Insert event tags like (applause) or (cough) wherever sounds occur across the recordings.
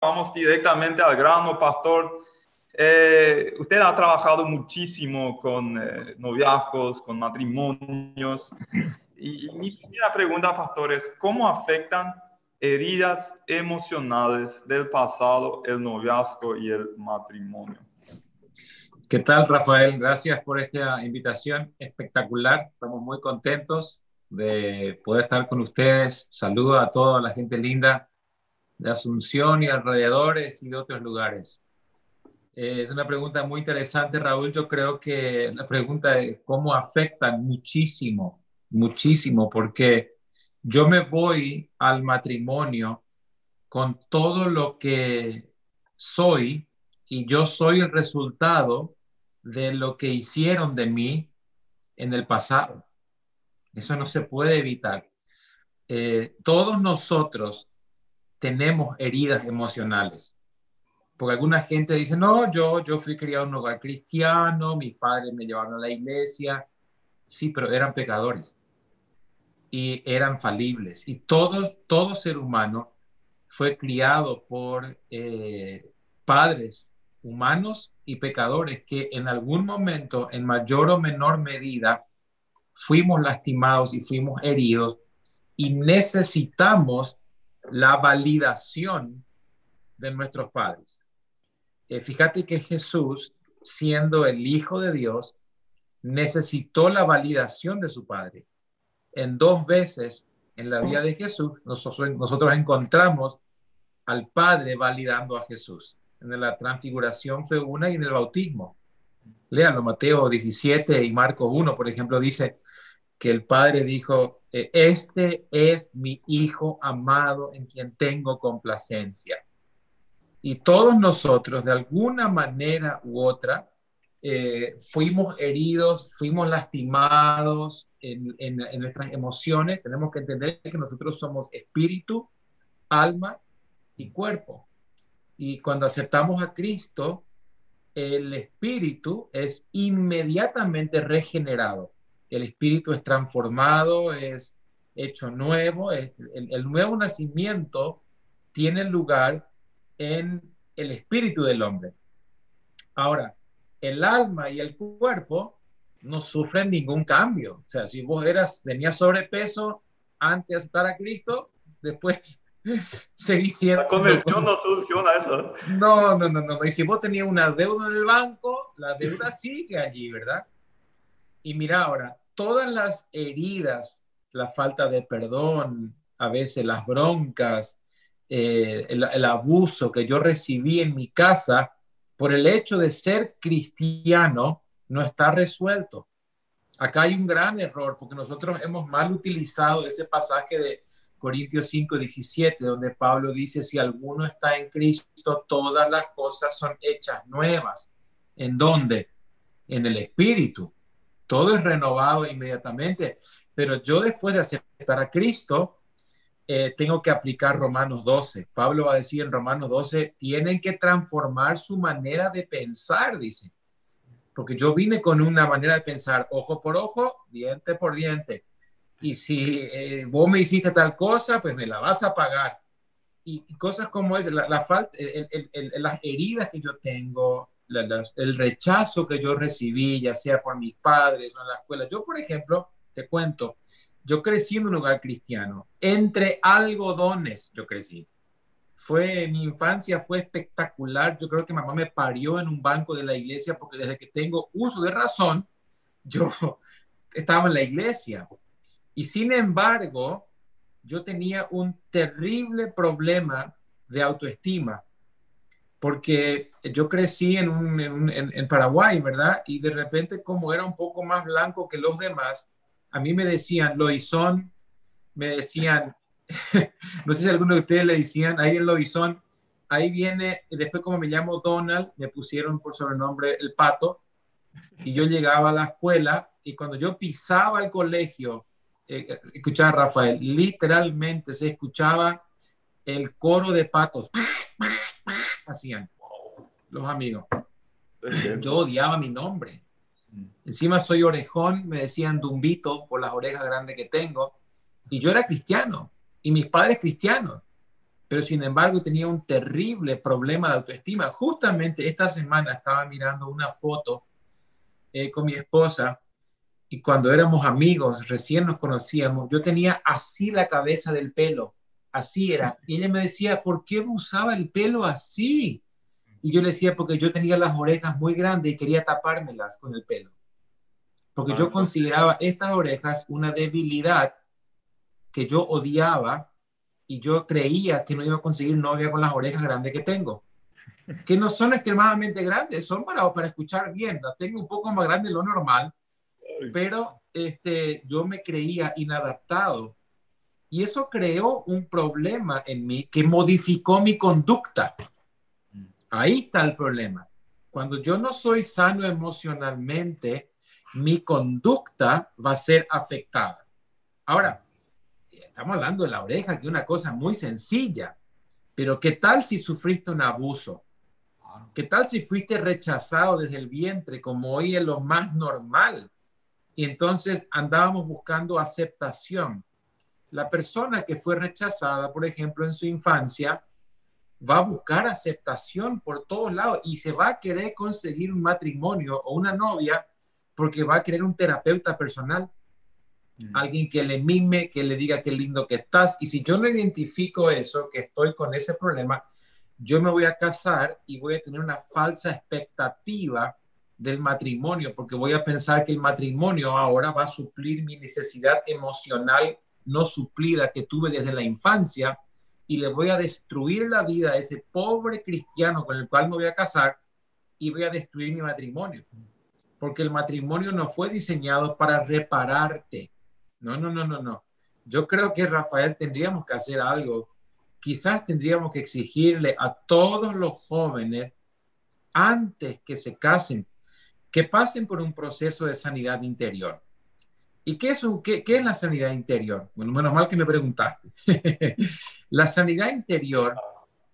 vamos directamente al grano, pastor. Eh, usted ha trabajado muchísimo con eh, noviazgos, con matrimonios. Y, y, mi primera pregunta, pastor, es ¿cómo afectan heridas emocionales del pasado el noviazgo y el matrimonio? ¿Qué tal, Rafael? Gracias por esta invitación espectacular. Estamos muy contentos de poder estar con ustedes. Saludo a toda la gente linda de Asunción y alrededores y de otros lugares. Eh, es una pregunta muy interesante, Raúl. Yo creo que la pregunta es cómo afectan muchísimo, muchísimo, porque yo me voy al matrimonio con todo lo que soy y yo soy el resultado de lo que hicieron de mí en el pasado. Eso no se puede evitar. Eh, todos nosotros tenemos heridas emocionales. Porque alguna gente dice, no, yo, yo fui criado en un hogar cristiano, mis padres me llevaron a la iglesia. Sí, pero eran pecadores y eran falibles. Y todo, todo ser humano fue criado por eh, padres humanos y pecadores que en algún momento, en mayor o menor medida, fuimos lastimados y fuimos heridos y necesitamos la validación de nuestros padres. Eh, fíjate que Jesús, siendo el Hijo de Dios, necesitó la validación de su Padre. En dos veces en la vida de Jesús, nosotros, nosotros encontramos al Padre validando a Jesús. En la transfiguración fue una y en el bautismo. Léanlo, Mateo 17 y Marcos 1, por ejemplo, dice que el Padre dijo, este es mi Hijo amado en quien tengo complacencia. Y todos nosotros, de alguna manera u otra, eh, fuimos heridos, fuimos lastimados en, en, nuestras emociones. Tenemos que entender que nosotros somos espíritu, alma y cuerpo. Y cuando aceptamos a Cristo, el espíritu es inmediatamente regenerado el espíritu es transformado, es hecho nuevo, el, nuevo nacimiento tiene lugar en el espíritu del hombre. Ahora, el alma y el cuerpo no sufren ningún cambio. O sea, si vos eras, tenías sobrepeso antes de estar a Cristo, después (laughs) seguís siendo... La conversión no soluciona eso. No, no, no, no. Y si vos tenías una deuda en el banco, la deuda sigue allí, ¿verdad? Y mira ahora, todas las heridas, la falta de perdón, a veces las broncas, eh, el, abuso que yo recibí en mi casa por el hecho de ser cristiano, no está resuelto. Acá hay un gran error porque nosotros hemos mal utilizado ese pasaje de Corintios 5, 17, donde Pablo dice, si alguno está en Cristo, todas las cosas son hechas nuevas. ¿En dónde? En el Espíritu todo es renovado inmediatamente, pero yo después de aceptar a Cristo, eh, tengo que aplicar Romanos 12. Pablo va a decir en Romanos 12, tienen que transformar su manera de pensar, dice. Porque yo vine con una manera de pensar, ojo por ojo, diente por diente. Y si eh, vos me hiciste tal cosa, pues me la vas a pagar. Y, cosas como es, la, falta, las heridas que yo tengo, el rechazo que yo recibí, ya sea por mis padres o en la escuela. Yo, por ejemplo, te cuento, yo crecí en un hogar cristiano, entre algodones yo crecí. Fue, mi infancia fue espectacular. Yo creo que mamá me parió en un banco de la iglesia porque desde que tengo uso de razón, yo (laughs) estaba en la iglesia. Y sin embargo, yo tenía un terrible problema de autoestima porque yo crecí en, Paraguay, ¿verdad? Y de repente, como era un poco más blanco que los demás, a mí me decían Loizón, me decían, (laughs) no sé si alguno de ustedes le decían, ahí el Loizón, ahí viene, después como me llamo Donald, me pusieron por sobrenombre el pato, y yo llegaba a la escuela, y cuando yo pisaba el colegio, eh, escuchaba Rafael, literalmente se escuchaba el coro de patos hacían los amigos. Yo odiaba mi nombre. Encima soy orejón, me decían Dumbito por las orejas grandes que tengo. Y yo era cristiano y mis padres cristianos. pero sin embargo tenía un terrible problema de autoestima. Justamente esta semana estaba mirando una foto eh, con mi esposa y cuando éramos amigos, recién nos conocíamos, yo tenía así la cabeza del pelo, así era. Y ella me decía, ¿por qué usaba el pelo así? Y yo le decía, porque yo tenía las orejas muy grandes y quería tapármelas con el pelo. Porque yo consideraba estas orejas una debilidad que yo odiaba y yo creía que no iba a conseguir novia con las orejas grandes que tengo. Que no son extremadamente grandes, son para, para escuchar bien. Las tengo un poco más grandes de lo normal, pero este, yo me creía inadaptado. Y eso creó un problema en mí que modificó mi conducta. Ahí está el problema. Cuando yo no soy sano emocionalmente, mi conducta va a ser afectada. Ahora, estamos hablando de la oreja, que es una cosa muy sencilla, pero ¿qué tal si sufriste un abuso? ¿Qué tal si fuiste rechazado desde el vientre, como hoy es lo más normal? Y entonces andábamos buscando aceptación. La persona que fue rechazada, por ejemplo, en su infancia, va a buscar aceptación por todos lados y se va a querer conseguir un matrimonio o una novia porque va a querer un terapeuta personal, mm. alguien que le mime, que le diga qué lindo que estás. Y si yo no identifico eso, que estoy con ese problema, yo me voy a casar y voy a tener una falsa expectativa del matrimonio, porque voy a pensar que el matrimonio ahora va a suplir mi necesidad emocional no suplida que tuve desde la infancia y le voy a destruir la vida a ese pobre cristiano con el cual me voy a casar y voy a destruir mi matrimonio. Porque el matrimonio no fue diseñado para repararte. No, no, no, no, no. Yo creo que Rafael tendríamos que hacer algo. Quizás tendríamos que exigirle a todos los jóvenes antes que se casen que pasen por un proceso de sanidad interior. ¿Y qué es, un, qué, qué es la sanidad interior? Bueno, menos mal que me preguntaste. (laughs) la sanidad interior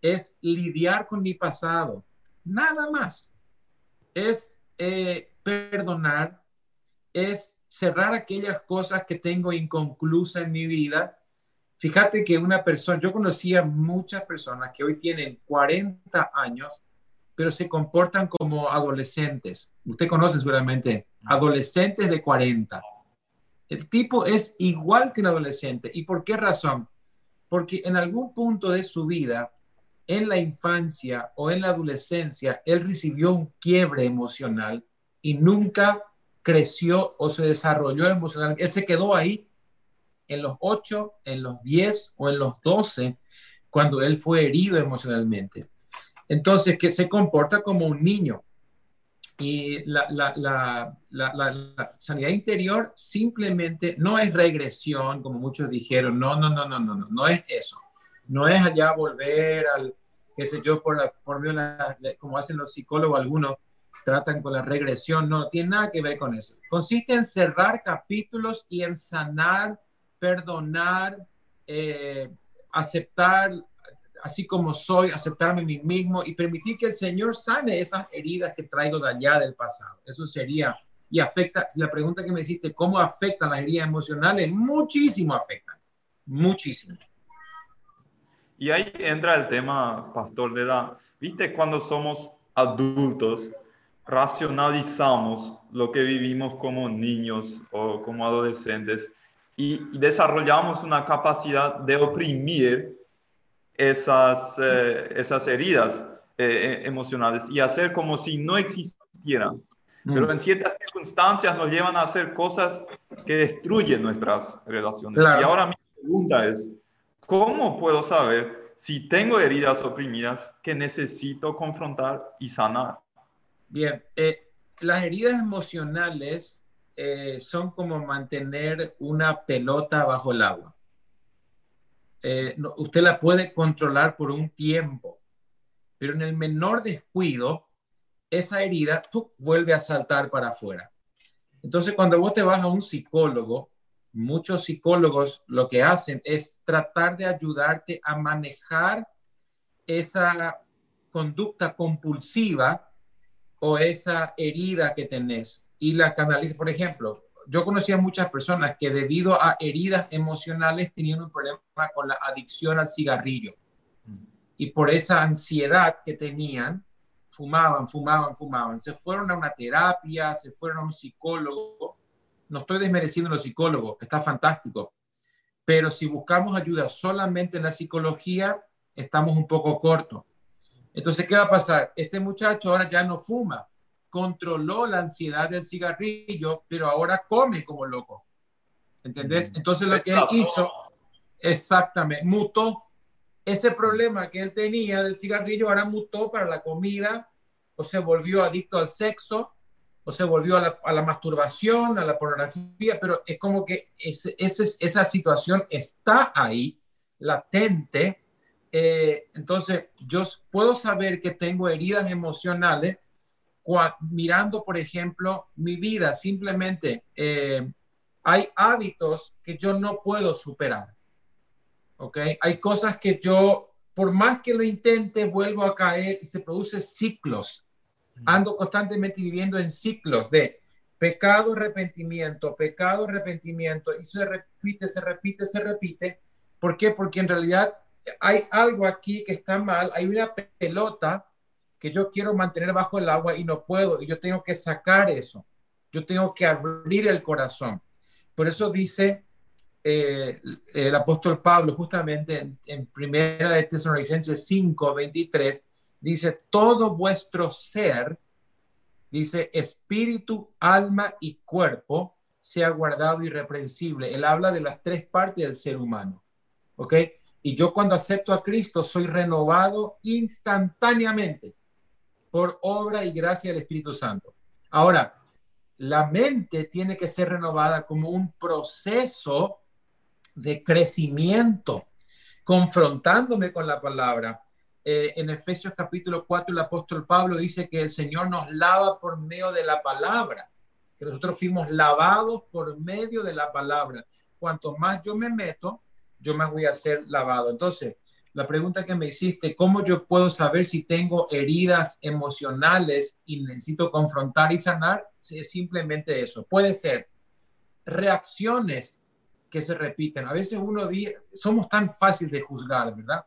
es lidiar con mi pasado, nada más. Es eh, perdonar, es cerrar aquellas cosas que tengo inconclusas en mi vida. Fíjate que una persona, yo conocía muchas personas que hoy tienen 40 años, pero se comportan como adolescentes. Usted conoce seguramente adolescentes de 40 el tipo es igual que un adolescente. ¿Y por qué razón? Porque en algún punto de su vida, en la infancia o en la adolescencia, él recibió un quiebre emocional y nunca creció o se desarrolló emocional. Él se quedó ahí en los 8, en los 10 o en los 12, cuando él fue herido emocionalmente. Entonces, que se comporta como un niño. Y la, la, la, la, sanidad interior simplemente no es regresión, como muchos dijeron, no, no, no, no, no, no, no es eso. No es allá volver al, qué sé yo, por, la, por como hacen los psicólogos algunos, tratan con la regresión, no, tiene nada que ver con eso. Consiste en cerrar capítulos y en sanar, perdonar, eh, aceptar así como soy, aceptarme a mí mismo y permitir que el Señor sane esas heridas que traigo de allá del pasado. Eso sería, y afecta, la pregunta que me hiciste, ¿cómo afectan las heridas emocionales? Muchísimo afectan, muchísimo. Y ahí entra el tema, pastor, de la, viste, cuando somos adultos, racionalizamos lo que vivimos como niños o como adolescentes y desarrollamos una capacidad de oprimir esas, eh, esas heridas eh, eh, emocionales y hacer como si no existieran. Pero mm. en ciertas circunstancias nos llevan a hacer cosas que destruyen nuestras relaciones. Y ahora mi pregunta es, ¿cómo puedo saber si tengo heridas oprimidas que necesito confrontar y sanar? Bien, las heridas emocionales son como mantener una pelota bajo el agua. Eh, usted la puede controlar por un tiempo, pero en el menor descuido, esa herida tú, vuelve a saltar para afuera. Entonces, cuando vos te vas a un psicólogo, muchos psicólogos lo que hacen es tratar de ayudarte a manejar esa conducta compulsiva o esa herida que tenés y la canaliza. Por ejemplo, yo conocía muchas personas que debido a heridas emocionales tenían un problema con la adicción al cigarrillo. Mm. y por esa ansiedad que tenían, fumaban, fumaban, fumaban. Se fueron a una terapia, se fueron a un psicólogo. No estoy desmereciendo a los psicólogos, está fantástico. Pero si buscamos ayuda solamente en la psicología, estamos un poco cortos. Entonces, ¿qué va a pasar? Este muchacho ahora ya no fuma, controló la ansiedad del cigarrillo, pero ahora come como loco. ¿Entendés? Entonces, lo que él hizo, exactamente, mutó ese problema que él tenía del cigarrillo ahora mutó para la comida, o se volvió adicto al sexo, o se volvió a la, masturbación, a la pornografía, pero es como que esa situación está ahí, latente. Eh, entonces, yo puedo saber que tengo heridas emocionales mirando, por ejemplo, mi vida. Simplemente eh, hay hábitos que yo no puedo superar. ¿ok? Hay cosas que yo, por más que lo intente, vuelvo a caer y se producen ciclos. Ando constantemente viviendo en ciclos de pecado, arrepentimiento, pecado, arrepentimiento, y se repite, se repite, se repite. ¿Por qué? Porque en realidad hay algo aquí que está mal, hay una pelota que yo quiero mantener bajo el agua y no puedo, y yo tengo que sacar eso. Yo tengo que abrir el corazón. Por eso dice eh, el apóstol Pablo justamente en, primera de Tesalonicenses 5, 23, dice, todo vuestro ser, dice, espíritu, alma y cuerpo, sea guardado irreprensible. Él habla de las tres partes del ser humano, ¿ok? Y yo cuando acepto a Cristo soy renovado instantáneamente por obra y gracia del Espíritu Santo. Ahora, la mente tiene que ser renovada como un proceso de crecimiento, confrontándome con la palabra. Eh, en Efesios capítulo 4 el apóstol Pablo dice que el Señor nos lava por medio de la palabra, que nosotros fuimos lavados por medio de la palabra. Cuanto más yo me meto, yo más voy a ser lavado. Entonces, la pregunta que me hiciste, ¿cómo yo puedo saber si tengo heridas emocionales y necesito confrontar y sanar? Es simplemente eso. Puede ser reacciones que se repiten. A veces uno dice, somos tan fáciles de juzgar, ¿verdad?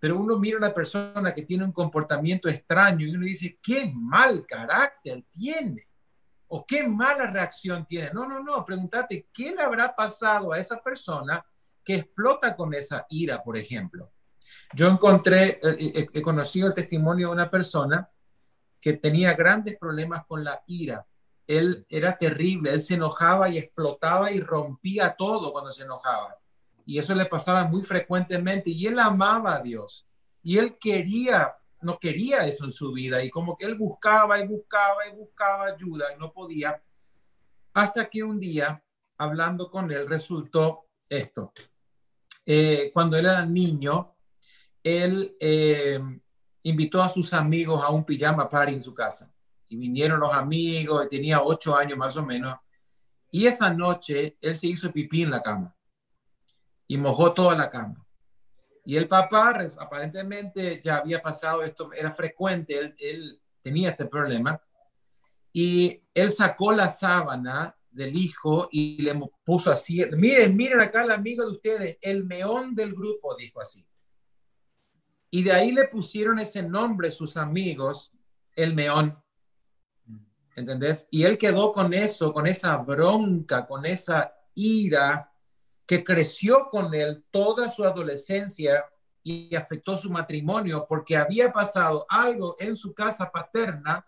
Pero uno mira a una persona que tiene un comportamiento extraño y uno dice, qué mal carácter tiene o qué mala reacción tiene. No, no, no, pregúntate, ¿qué le habrá pasado a esa persona que explota con esa ira, por ejemplo? Yo encontré, he conocido el testimonio de una persona que tenía grandes problemas con la ira él era terrible, él se enojaba y explotaba y rompía todo cuando se enojaba. Y eso le pasaba muy frecuentemente y él amaba a Dios y él quería, no quería eso en su vida y como que él buscaba y buscaba y buscaba ayuda y no podía. Hasta que un día, hablando con él, resultó esto. Eh, cuando él era niño, él eh, invitó a sus amigos a un pijama party en su casa y vinieron los amigos, tenía ocho años más o menos, y esa noche él se hizo pipí en la cama y mojó toda la cama. Y el papá aparentemente ya había pasado esto, era frecuente, él, él tenía este problema, y él sacó la sábana del hijo y le puso así, miren, miren acá el amigo de ustedes, el meón del grupo, dijo así. Y de ahí le pusieron ese nombre sus amigos, el meón. ¿entendés? Y él quedó con eso, con esa bronca, con esa ira que creció con él toda su adolescencia y afectó su matrimonio porque había pasado algo en su casa paterna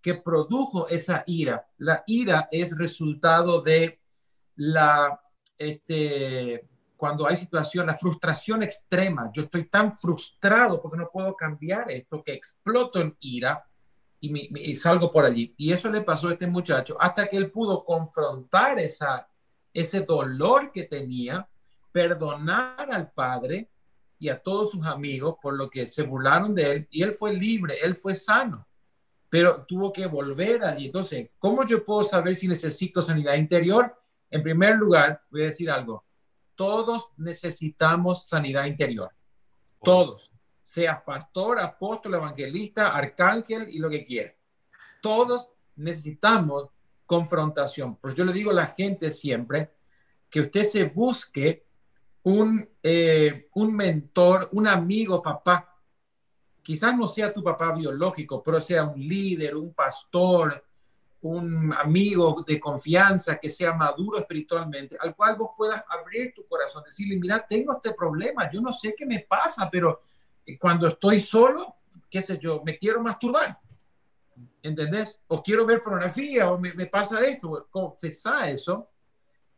que produjo esa ira. La ira es resultado de la, este, cuando hay situación, la frustración extrema. Yo estoy tan frustrado porque no puedo cambiar esto que exploto en ira y, salgo por allí. Y eso le pasó a este muchacho hasta que él pudo confrontar esa, ese dolor que tenía, perdonar al padre y a todos sus amigos por lo que se burlaron de él y él fue libre, él fue sano, pero tuvo que volver allí. Entonces, ¿cómo yo puedo saber si necesito sanidad interior? En primer lugar, voy a decir algo. Todos necesitamos sanidad interior. Todos seas pastor, apóstol, evangelista, arcángel y lo que quiera. Todos necesitamos confrontación. Pues yo le digo a la gente siempre que usted se busque un, eh, un mentor, un amigo, papá, quizás no sea tu papá biológico, pero sea un líder, un pastor, un amigo de confianza que sea maduro espiritualmente, al cual vos puedas abrir tu corazón, decirle, mira, tengo este problema, yo no sé qué me pasa, pero eh, cuando estoy solo, qué sé yo, me quiero masturbar, ¿entendés? O quiero ver pornografía, o me, pasa esto, confesar eso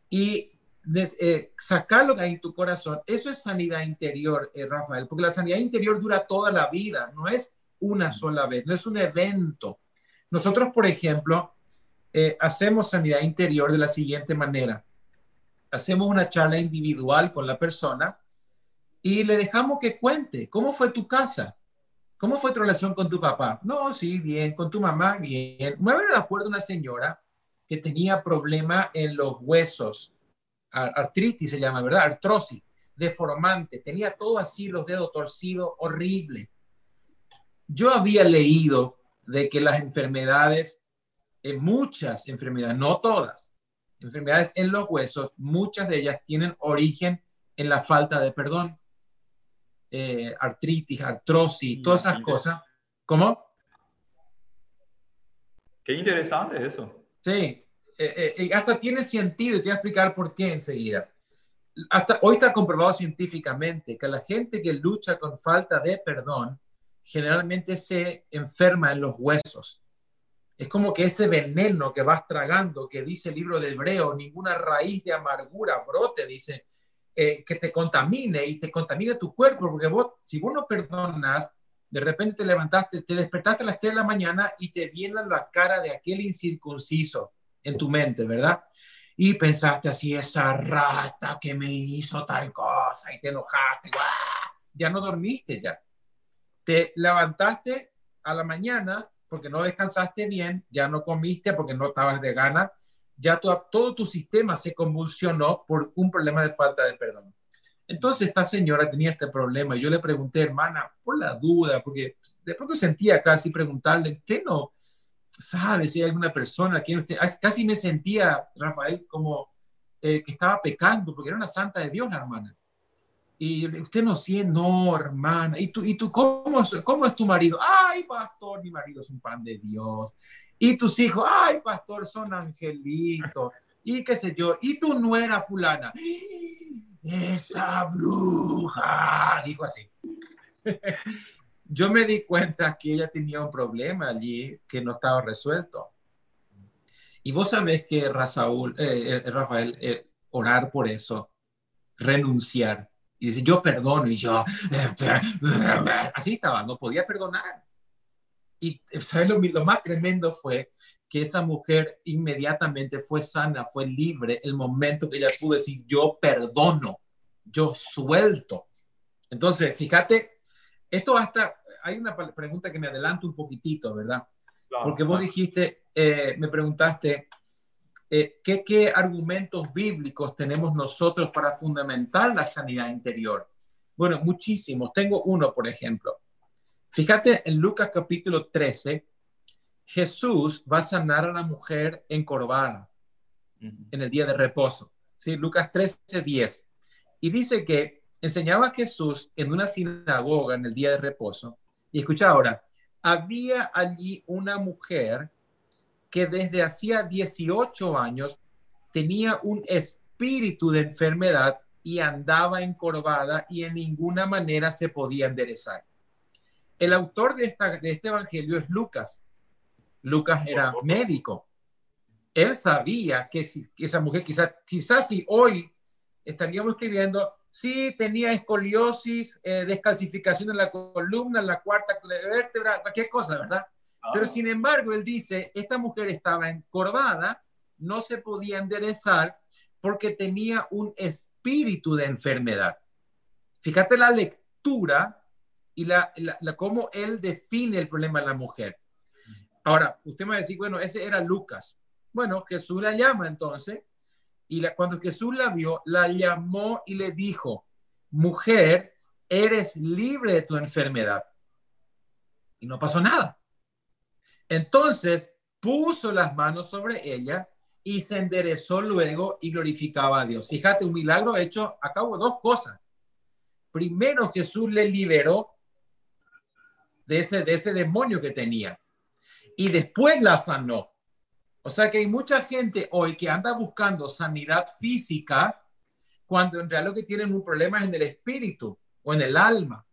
y eh, sacarlo de ahí en tu corazón. Eso es sanidad interior, eh, Rafael, porque la sanidad interior dura toda la vida, no es una sola vez, no es un evento. Nosotros, por ejemplo, eh, hacemos sanidad interior de la siguiente manera. Hacemos una charla individual con la persona y le dejamos que cuente cómo fue tu casa, cómo fue tu relación con tu papá. No, sí, bien, con tu mamá, bien. Me acuerdo una señora que tenía problema en los huesos, artritis se llama, ¿verdad? Artrosis, deformante, tenía todo así, los dedos torcidos, horrible. Yo había leído de que las enfermedades muchas enfermedades, no todas, enfermedades en los huesos, muchas de ellas tienen origen en la falta de perdón. Eh, artritis, artrosis, todas esas cosas. ¿Cómo? Qué interesante eso. Sí, eh, eh, hasta tiene sentido y te voy a explicar por qué enseguida. Hasta hoy está comprobado científicamente que la gente que lucha con falta de perdón generalmente se enferma en los huesos. Es como que ese veneno que vas tragando, que dice el libro de Hebreo, ninguna raíz de amargura brote, dice, eh, que te contamine y te contamine tu cuerpo, porque vos, si vos no perdonas, de repente te levantaste, te despertaste a las 3 de la mañana y te viene la cara de aquel incircunciso en tu mente, ¿verdad? Y pensaste así, esa rata que me hizo tal cosa y te enojaste, ya no dormiste ya. Te levantaste a la mañana porque no descansaste bien, ya no comiste porque no estabas de gana, ya todo tu sistema se convulsionó por un problema de falta de perdón. Entonces esta señora tenía este problema y yo le pregunté, hermana, por la duda, porque de pronto sentía casi preguntarle, ¿qué no sabe si hay alguna persona que usted, casi me sentía, Rafael, como eh, que estaba pecando, porque era una santa de Dios la hermana. Y usted no siente, no, hermana. ¿Y tú, y tú cómo, cómo es tu marido? Ay, pastor, mi marido es un pan de Dios. Y tus hijos, ay, pastor, son angelitos. Y qué sé yo. Y tu nuera fulana. Esa bruja. Dijo así. (laughs) yo me di cuenta que ella tenía un problema allí que no estaba resuelto. Y vos sabés que Rafael, eh, eh, Rafael eh, orar por eso, renunciar, y dice, yo perdono, y yo, así estaba, no podía perdonar. Y ¿sabes? Lo, lo más tremendo fue que esa mujer inmediatamente fue sana, fue libre, el momento que ella pudo decir, yo perdono, yo suelto. Entonces, fíjate, esto hasta, hay una pregunta que me adelanto un poquitito, ¿verdad? Porque vos dijiste, eh, me preguntaste, eh, ¿qué, argumentos bíblicos tenemos nosotros para fundamentar la sanidad interior? Bueno, muchísimos. Tengo uno, por ejemplo. Fíjate en Lucas capítulo 13, Jesús va a sanar a la mujer encorvada en el día de reposo. ¿sí? Lucas 13, 10. Y dice que enseñaba a Jesús en una sinagoga en el día de reposo. Y escucha ahora, había allí una mujer que desde hacía 18 años tenía un espíritu de enfermedad y andaba encorvada y en ninguna manera se podía enderezar. El autor de, esta, de este evangelio es Lucas. Lucas era médico. Él sabía que, si, esa mujer, quizás quizás si hoy estaríamos escribiendo, sí tenía escoliosis, eh, descalcificación en la columna, en la cuarta vértebra, cualquier cosa, ¿verdad? Pero sin embargo, él dice, esta mujer estaba encorvada, no se podía enderezar porque tenía un espíritu de enfermedad. Fíjate la lectura y la, la, cómo él define el problema de la mujer. Ahora, usted me va a decir, bueno, ese era Lucas. Bueno, Jesús la llama entonces, y la, cuando Jesús la vio, la llamó y le dijo, mujer, eres libre de tu enfermedad. Y no pasó nada. Entonces puso las manos sobre ella y se enderezó luego y glorificaba a Dios. Fíjate, un milagro hecho a cabo dos cosas. Primero, Jesús le liberó de ese, de ese demonio que tenía. Y después la sanó. O sea que hay mucha gente hoy que anda buscando sanidad física cuando en realidad lo que tienen un problema es en el espíritu o en el alma.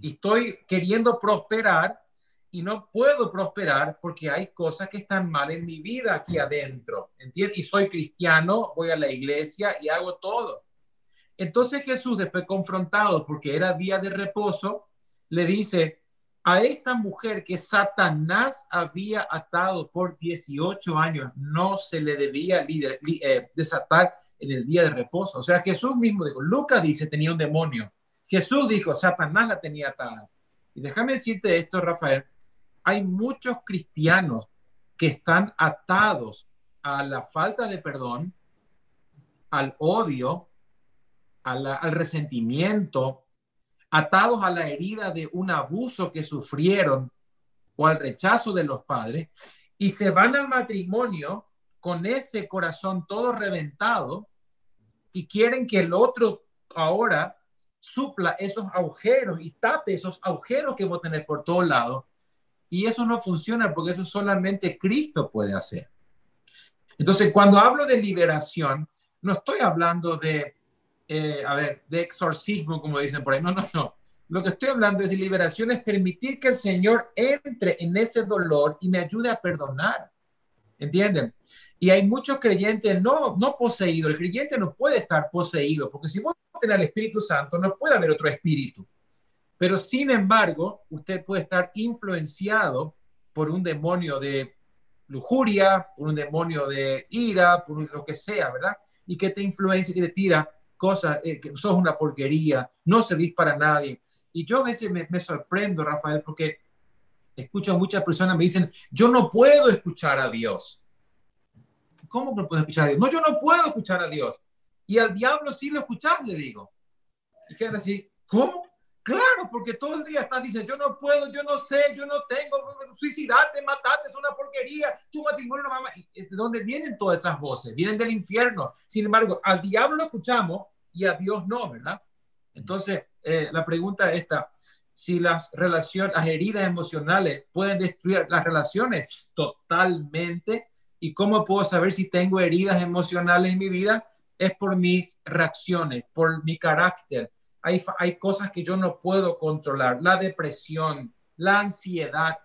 Y estoy queriendo prosperar y no puedo prosperar porque hay cosas que están mal en mi vida aquí adentro. ¿Entiendes? Y soy cristiano, voy a la iglesia y hago todo. Entonces Jesús, después confrontado porque era día de reposo, le dice a esta mujer que Satanás había atado por 18 años, no se le debía eh, desatar en el día de reposo. O sea, Jesús mismo dijo, Lucas dice, tenía un demonio. Jesús dijo, Satanás la tenía atada. Y déjame decirte esto, Rafael, hay muchos cristianos que están atados a la falta de perdón, al odio, al resentimiento, atados a la herida de un abuso que sufrieron o al rechazo de los padres, y se van al matrimonio con ese corazón todo reventado y quieren que el otro ahora supla esos agujeros y tape esos agujeros que vos tenés por todos lados. Y eso no funciona porque eso solamente Cristo puede hacer. Entonces, cuando hablo de liberación, no estoy hablando de, eh, a ver, de exorcismo, como dicen por ahí. No, no, no. Lo que estoy hablando es de liberación, es permitir que el Señor entre en ese dolor y me ayude a perdonar. ¿Entienden? Y hay muchos creyentes no, no poseídos. El creyente no puede estar poseído, porque si vos tenés el Espíritu Santo, no puede haber otro espíritu. Pero sin embargo, usted puede estar influenciado por un demonio de lujuria, por un demonio de ira, por lo que sea, ¿verdad? Y que te influencia, que te tira cosas, eh, que sos una porquería, no servís para nadie. Y yo a veces me, me sorprendo, Rafael, porque escucho a muchas personas me dicen, yo no puedo escuchar a Dios. ¿Cómo no puedo escuchar a Dios? No, yo no puedo escuchar a Dios. Y al diablo sí lo escuchas, le digo. Y quiere decir, ¿cómo? Claro, porque todo el día estás diciendo, yo no puedo, yo no sé, yo no tengo, suicidate, matate, es una porquería, tu matrimonio no va ¿De dónde vienen todas esas voces? Vienen del infierno. Sin embargo, al diablo lo escuchamos y a Dios no, ¿verdad? Entonces, eh, la pregunta es esta, si las relaciones, las heridas emocionales pueden destruir las relaciones totalmente, ¿Y cómo puedo saber si tengo heridas emocionales en mi vida? Es por mis reacciones, por mi carácter. Hay, cosas que yo no puedo controlar. La depresión, la ansiedad,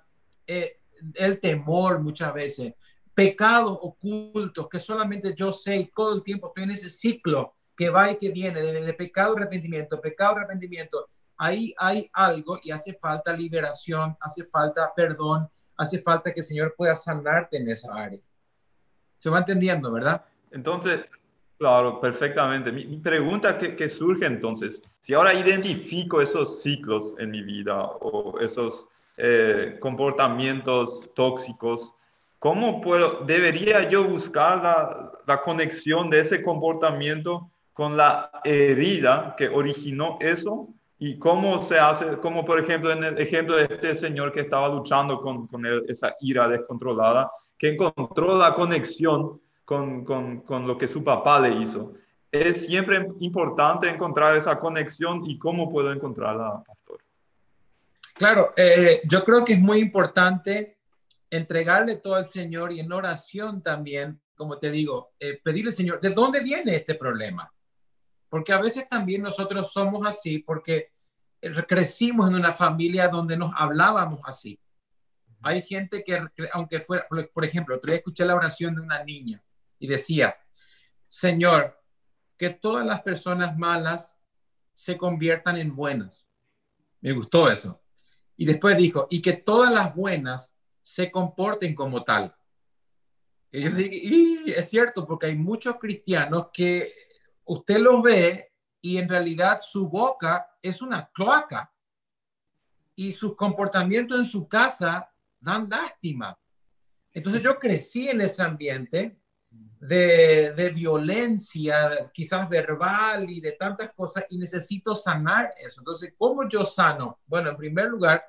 eh, el temor muchas veces, pecados ocultos que solamente yo sé y todo el tiempo estoy en ese ciclo que va y que viene de, de pecado, arrepentimiento, pecado, arrepentimiento. Ahí hay algo y hace falta liberación, hace falta perdón, hace falta que el Señor pueda sanarte en esa área. Se va entendiendo, ¿verdad? Entonces, claro, perfectamente. Mi, pregunta que, surge entonces, si ahora identifico esos ciclos en mi vida o esos eh, comportamientos tóxicos, ¿cómo puedo, debería yo buscar la, la conexión de ese comportamiento con la herida que originó eso y cómo se hace, como por ejemplo en el ejemplo de este señor que estaba luchando con, con esa ira descontrolada, que encontró la conexión con, con, con, lo que su papá le hizo. Es siempre importante encontrar esa conexión y cómo puedo encontrarla, pastor. Claro, eh, yo creo que es muy importante entregarle todo al Señor y en oración también, como te digo, eh, pedirle al Señor, ¿de dónde viene este problema? Porque a veces también nosotros somos así porque crecimos en una familia donde nos hablábamos así. Hay gente que, aunque fuera, por ejemplo, otro día escuché la oración de una niña y decía, Señor, que todas las personas malas se conviertan en buenas. Me gustó eso. Y después dijo, y que todas las buenas se comporten como tal. Y y es cierto, porque hay muchos cristianos que usted los ve y en realidad su boca es una cloaca y su comportamiento en su casa dan lástima. Entonces yo crecí en ese ambiente de, de, violencia, quizás verbal y de tantas cosas, y necesito sanar eso. Entonces, ¿cómo yo sano? Bueno, en primer lugar,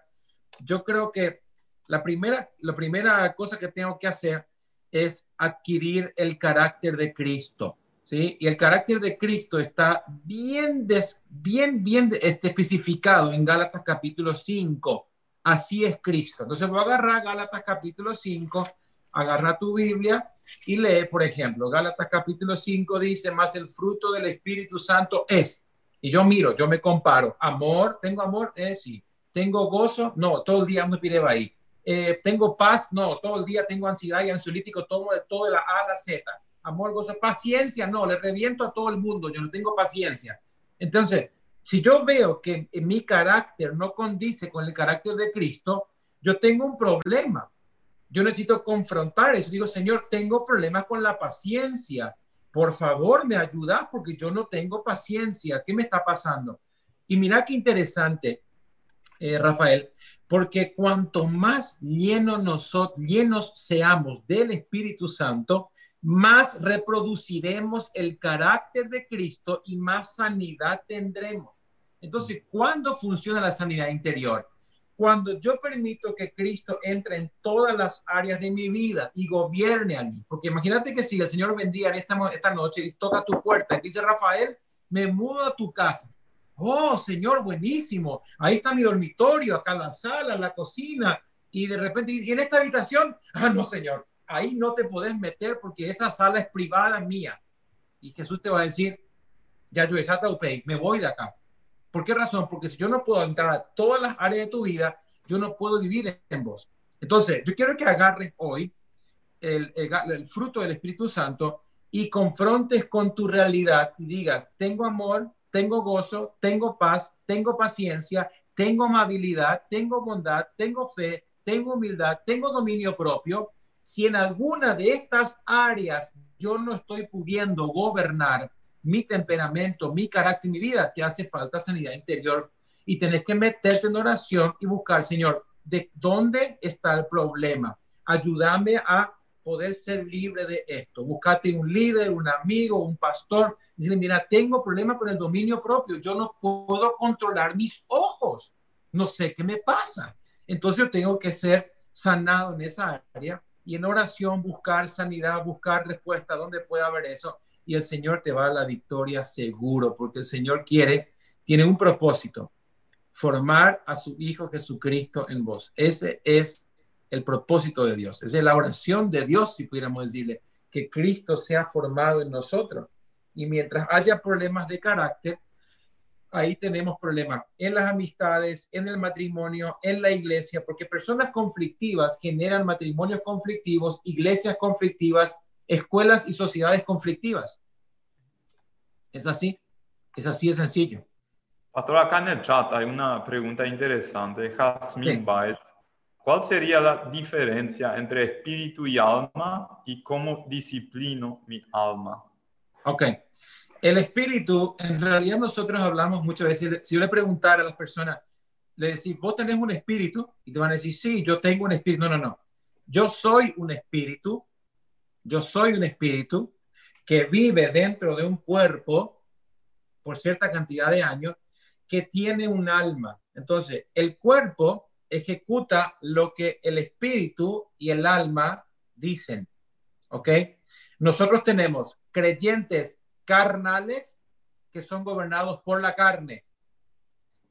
yo creo que la primera, la primera cosa que tengo que hacer es adquirir el carácter de Cristo. ¿Sí? Y el carácter de Cristo está bien, bien, bien este, especificado en Gálatas capítulo 5 así es Cristo. Entonces voy a agarrar Gálatas capítulo 5, agarra tu Biblia y lee, por ejemplo, Gálatas capítulo 5 dice, más el fruto del Espíritu Santo es. Y yo miro, yo me comparo. Amor, ¿tengo amor? Eh, sí. ¿Tengo gozo? No, todo el día me pide ahí. Eh, ¿Tengo paz? No, todo el día tengo ansiedad y ansiolítico, todo todo de la A a la Z. Amor, gozo, paciencia, no, le reviento a todo el mundo, yo no tengo paciencia. Entonces, si yo veo que mi carácter no condice con el carácter de Cristo, yo tengo un problema. Yo necesito confrontar eso. Digo, Señor, tengo problemas con la paciencia. Por favor, me ayuda porque yo no tengo paciencia. ¿Qué me está pasando? Y mira qué interesante, eh, Rafael, porque cuanto más llenos, nosotros, llenos seamos del Espíritu Santo, más reproduciremos el carácter de Cristo y más sanidad tendremos. Entonces, ¿cuándo funciona la sanidad interior? Cuando yo permito que Cristo entre en todas las áreas de mi vida y gobierne a mí. Porque imagínate que si el Señor vendría en esta, esta noche y toca tu puerta y dice, Rafael, me mudo a tu casa. Oh, Señor, buenísimo. Ahí está mi dormitorio, acá la sala, la cocina. Y de repente, y en esta habitación, (laughs) ah, no, Señor, ahí no te podés meter porque esa sala es privada mía. Y Jesús te va a decir, ya yo me voy de acá. ¿Por qué razón? Porque si yo no puedo entrar a todas las áreas de tu vida, yo no puedo vivir en vos. Entonces, yo quiero que agarres hoy el, fruto del Espíritu Santo y confrontes con tu realidad y digas, tengo amor, tengo gozo, tengo paz, tengo paciencia, tengo amabilidad, tengo bondad, tengo fe, tengo humildad, tengo dominio propio. Si en alguna de estas áreas yo no estoy pudiendo gobernar, mi temperamento, mi carácter, mi vida, te hace falta sanidad interior y tenés que meterte en oración y buscar, Señor, de dónde está el problema. Ayúdame a poder ser libre de esto. Buscate un líder, un amigo, un pastor. Dile, mira, tengo problema con el dominio propio. Yo no puedo controlar mis ojos. No sé qué me pasa. Entonces yo tengo que ser sanado en esa área y en oración buscar sanidad, buscar respuesta, ¿dónde puede haber eso? Y el Señor te va a la victoria seguro, porque el Señor quiere, tiene un propósito, formar a su Hijo Jesucristo en vos. Ese es el propósito de Dios, esa es la oración de Dios, si pudiéramos decirle, que Cristo sea formado en nosotros. Y mientras haya problemas de carácter, ahí tenemos problemas en las amistades, en el matrimonio, en la iglesia, porque personas conflictivas generan matrimonios conflictivos, iglesias conflictivas escuelas y sociedades conflictivas. Es así, es así de sencillo. Pastor, acá en el chat hay una pregunta interesante. Jasmine sí. ¿cuál sería la diferencia entre espíritu y alma y cómo disciplino mi alma? Ok. El espíritu, en realidad nosotros hablamos muchas veces, si yo le preguntara a las personas, le decís, vos tenés un espíritu, y te van a decir, sí, yo tengo un espíritu. No, no, no. Yo soy un espíritu yo soy un espíritu que vive dentro de un cuerpo por cierta cantidad de años que tiene un alma. Entonces, el cuerpo ejecuta lo que el espíritu y el alma dicen. ¿Ok? Nosotros tenemos creyentes carnales que son gobernados por la carne.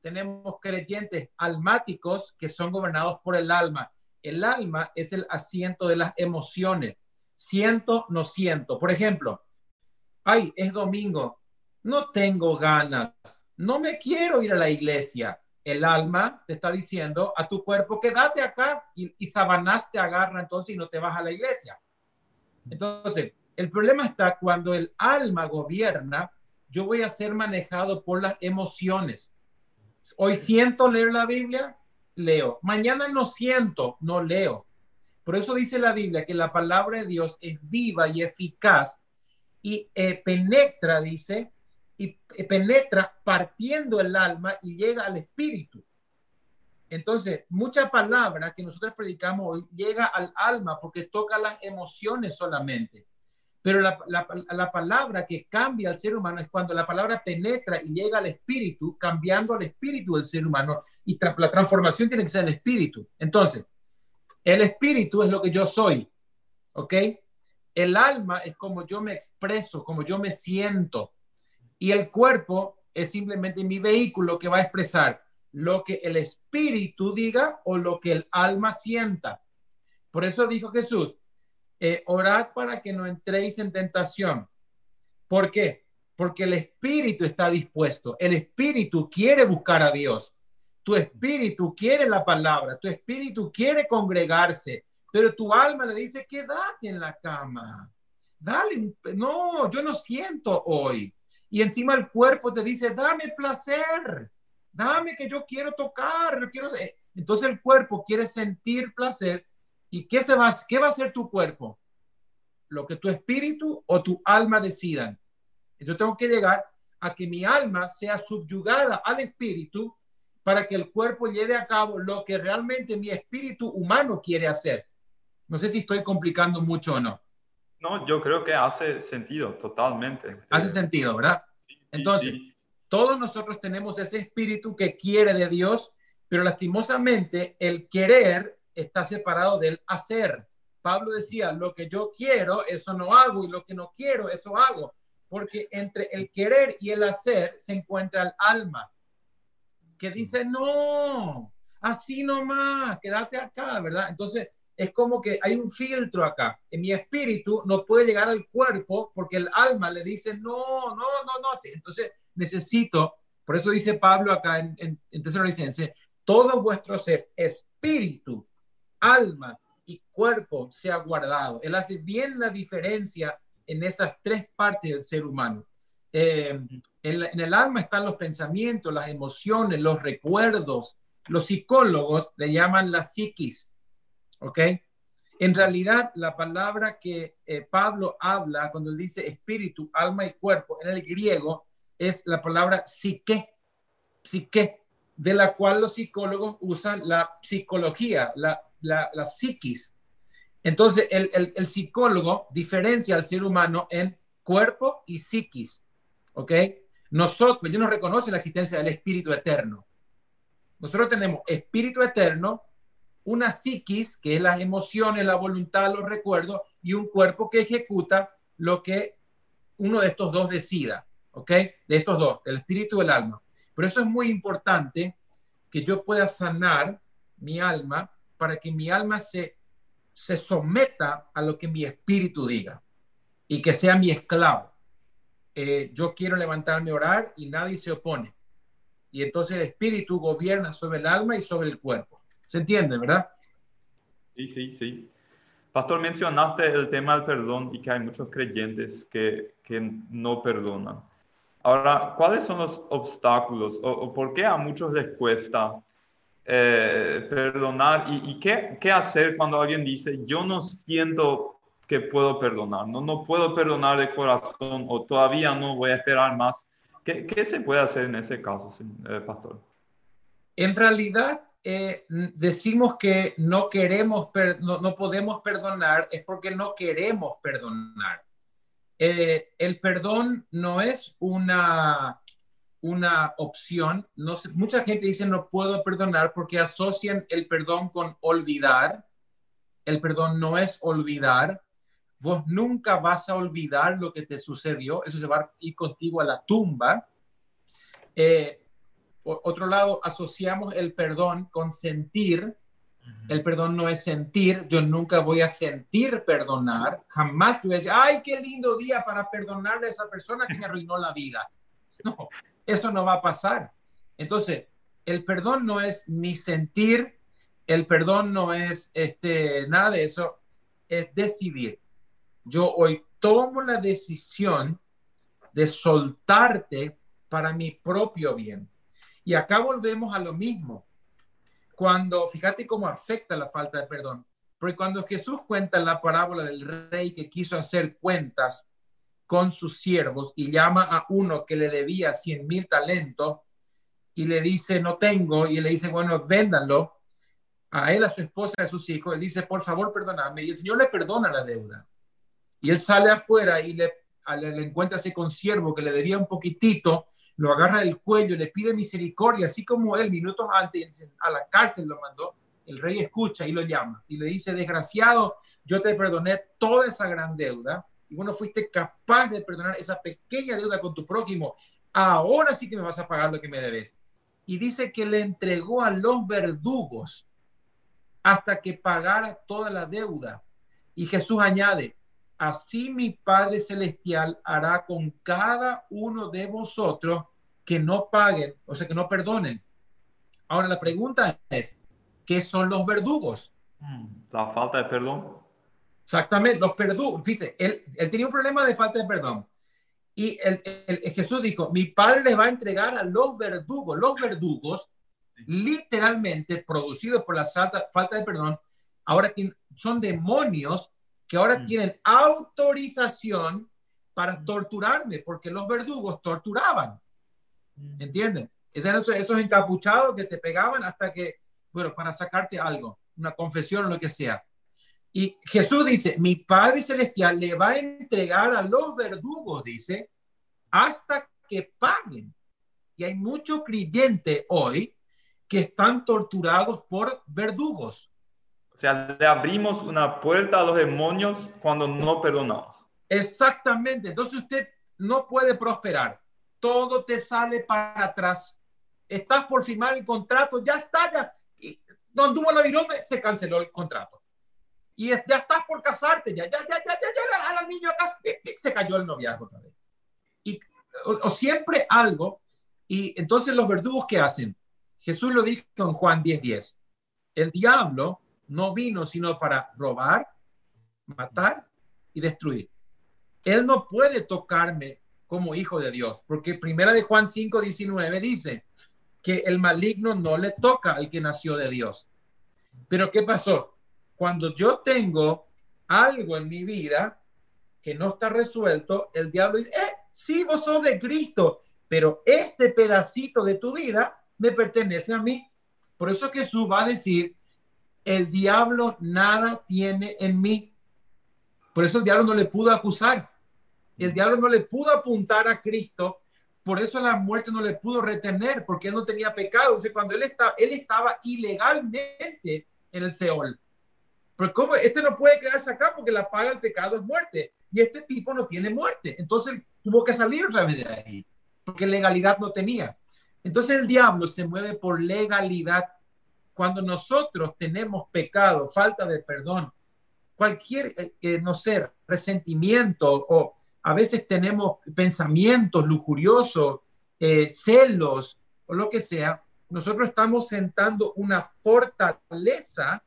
Tenemos creyentes almáticos que son gobernados por el alma. El alma es el asiento de las emociones siento, no siento. Por ejemplo, ay, es domingo, no tengo ganas, no me quiero ir a la iglesia. El alma te está diciendo a tu cuerpo, quédate acá y, Sabanás te agarra entonces y no te vas a la iglesia. Entonces, el problema está cuando el alma gobierna, yo voy a ser manejado por las emociones. Hoy siento leer la Biblia, leo. Mañana no siento, no leo. Por eso dice la Biblia que la palabra de Dios es viva y eficaz y eh, penetra, dice, y eh, penetra partiendo el alma y llega al espíritu. Entonces, mucha palabra que nosotros predicamos hoy llega al alma porque toca las emociones solamente. Pero la, la, palabra que cambia al ser humano es cuando la palabra penetra y llega al espíritu, cambiando al espíritu del ser humano. Y la transformación tiene que ser el espíritu. Entonces, el espíritu es lo que yo soy, ¿ok? El alma es como yo me expreso, como yo me siento. Y el cuerpo es simplemente mi vehículo que va a expresar lo que el espíritu diga o lo que el alma sienta. Por eso dijo Jesús, eh, orad para que no entréis en tentación. ¿Por qué? Porque el espíritu está dispuesto. El espíritu quiere buscar a Dios. Tu espíritu quiere la palabra. Tu espíritu quiere congregarse. Pero tu alma le dice, quédate en la cama. Dale, no, yo no siento hoy. Y encima el cuerpo te dice, dame placer. Dame que yo quiero tocar. quiero... Entonces el cuerpo quiere sentir placer. ¿Y qué, se va, qué va a hacer tu cuerpo? Lo que tu espíritu o tu alma decidan. Yo tengo que llegar a que mi alma sea subyugada al espíritu para que el cuerpo lleve a cabo lo que realmente mi espíritu humano quiere hacer. No sé si estoy complicando mucho o no. No, yo creo que hace sentido totalmente. Hace sentido, ¿verdad? Entonces, todos nosotros tenemos ese espíritu que quiere de Dios, pero lastimosamente el querer está separado del hacer. Pablo decía, lo que yo quiero, eso no hago, y lo que no quiero, eso hago porque entre el querer y el hacer se encuentra el alma, que dice, no, así nomás, quédate acá, ¿verdad? Entonces, es como que hay un filtro acá. En mi espíritu no puede llegar al cuerpo porque el alma le dice, no, no, no, no, así. Entonces, necesito, por eso dice Pablo acá en, en, en todo vuestro ser, espíritu, alma y cuerpo sea guardado. Él hace bien la diferencia en esas tres partes del ser humano. Eh, en, el alma están los pensamientos, las emociones, los recuerdos. Los psicólogos le llaman la psiquis, ¿ok? En realidad, la palabra que eh, Pablo habla cuando dice espíritu, alma y cuerpo en el griego es la palabra psique, psique, de la cual los psicólogos usan la psicología, la, la, psiquis, entonces, el, psicólogo diferencia al ser humano en cuerpo y psiquis. ¿Ok? Nosotros, yo no reconoce la existencia del espíritu eterno. Nosotros tenemos espíritu eterno, una psiquis, que es las emociones, la voluntad, los recuerdos, y un cuerpo que ejecuta lo que uno de estos dos decida. ¿Ok? De estos dos, el espíritu y el alma. Por eso es muy importante que yo pueda sanar mi alma para que mi alma se se someta a lo que mi espíritu diga y que sea mi esclavo. Eh, yo quiero levantarme a orar y nadie se opone. Y entonces el espíritu gobierna sobre el alma y sobre el cuerpo. ¿Se entiende, verdad? Sí, sí, sí. Pastor, mencionaste el tema del perdón y que hay muchos creyentes que, que no perdonan. Ahora, ¿cuáles son los obstáculos o, o por qué a muchos les cuesta eh, perdonar y, qué, qué, hacer cuando alguien dice, yo no siento que puedo perdonar, no, no puedo perdonar de corazón o todavía no voy a esperar más. ¿Qué, qué se puede hacer en ese caso, eh, pastor? En realidad, eh, decimos que no queremos, no, no, podemos perdonar, es porque no queremos perdonar. el perdón no es una una opción. No mucha gente dice no puedo perdonar porque asocian el perdón con olvidar. El perdón no es olvidar. Vos nunca vas a olvidar lo que te sucedió. Eso se va a ir contigo a la tumba. Eh, por otro lado, asociamos el perdón con sentir. El perdón no es sentir. Yo nunca voy a sentir perdonar. Jamás a decir, ay, qué lindo día para perdonarle a esa persona que me arruinó la vida. No, eso no va a pasar. Entonces, el perdón no es ni sentir, el perdón no es este, nada de eso, es decidir. Yo hoy tomo la decisión de soltarte para mi propio bien. Y acá volvemos a lo mismo. Cuando, fíjate cómo afecta la falta de perdón. Porque cuando Jesús cuenta la parábola del rey que quiso hacer cuentas con sus siervos y llama a uno que le debía 100 mil talentos y le dice, no tengo, y le dice, bueno, véndanlo a él, a su esposa, a sus hijos. Él dice, por favor, perdóname. Y el Señor le perdona la deuda. Y él sale afuera y le, le, encuentra ese consiervo que le debía un poquitito, lo agarra del cuello, le pide misericordia, así como él minutos antes a la cárcel lo mandó. El rey escucha y lo llama y le dice, desgraciado, yo te perdoné toda esa gran deuda y vos no fuiste capaz de perdonar esa pequeña deuda con tu prójimo, ahora sí que me vas a pagar lo que me debes. y dice que le entregó a los verdugos hasta que pagara toda la deuda. Y Jesús añade, así mi Padre Celestial hará con cada uno de vosotros que no paguen, o sea, que no perdonen. Ahora la pregunta es, ¿qué son los verdugos? La falta de perdón. Exactamente, los verdugos. Fíjese, él, él tenía un problema de falta de perdón. Y el, Jesús dijo, mi padre les va a entregar a los verdugos. Los verdugos, literalmente producidos por la falta, falta de perdón, ahora son demonios que ahora mm. tienen autorización para torturarme, porque los verdugos torturaban. Mm. ¿Entienden? Esos, esos encapuchados que te pegaban hasta que, bueno, para sacarte algo, una confesión o lo que sea. Y Jesús dice, mi Padre Celestial le va a entregar a los verdugos, dice, hasta que paguen. Y hay muchos creyentes hoy que están torturados por verdugos. O sea, le abrimos una puerta a los demonios cuando no perdonamos. Exactamente. Entonces usted no puede prosperar. Todo te sale para atrás. Estás por firmar el contrato, ya está, ya. Don Dumo la virome, se canceló el contrato y ya estás por casarte, ya, ya, ya, ya, ya, ya, al niño acá, se cayó el noviazgo otra vez. Y, o, siempre algo, y entonces los verdugos, ¿qué hacen? Jesús lo dijo en Juan 10:10. 10. El diablo no vino sino para robar, matar y destruir. Él no puede tocarme como hijo de Dios, porque primera de Juan 5:19 dice que el maligno no le toca al que nació de Dios. Pero ¿qué pasó? cuando yo tengo algo en mi vida que no está resuelto, el diablo dice, eh, sí, vos sos de Cristo, pero este pedacito de tu vida me pertenece a mí. Por eso Jesús va a decir, el diablo nada tiene en mí. Por eso el diablo no le pudo acusar. El diablo no le pudo apuntar a Cristo. Por eso la muerte no le pudo retener, porque él no tenía pecado. O cuando él, está, él estaba ilegalmente en el Seol. Pero ¿cómo? Este no puede quedarse acá porque la paga del pecado es muerte. Y este tipo no tiene muerte. Entonces tuvo que salir otra vez de ahí, porque legalidad no tenía. Entonces el diablo se mueve por legalidad. Cuando nosotros tenemos pecado, falta de perdón, cualquier, eh, eh, no sé, resentimiento o a veces tenemos pensamientos lujuriosos, eh, celos o lo que sea, nosotros estamos sentando una fortaleza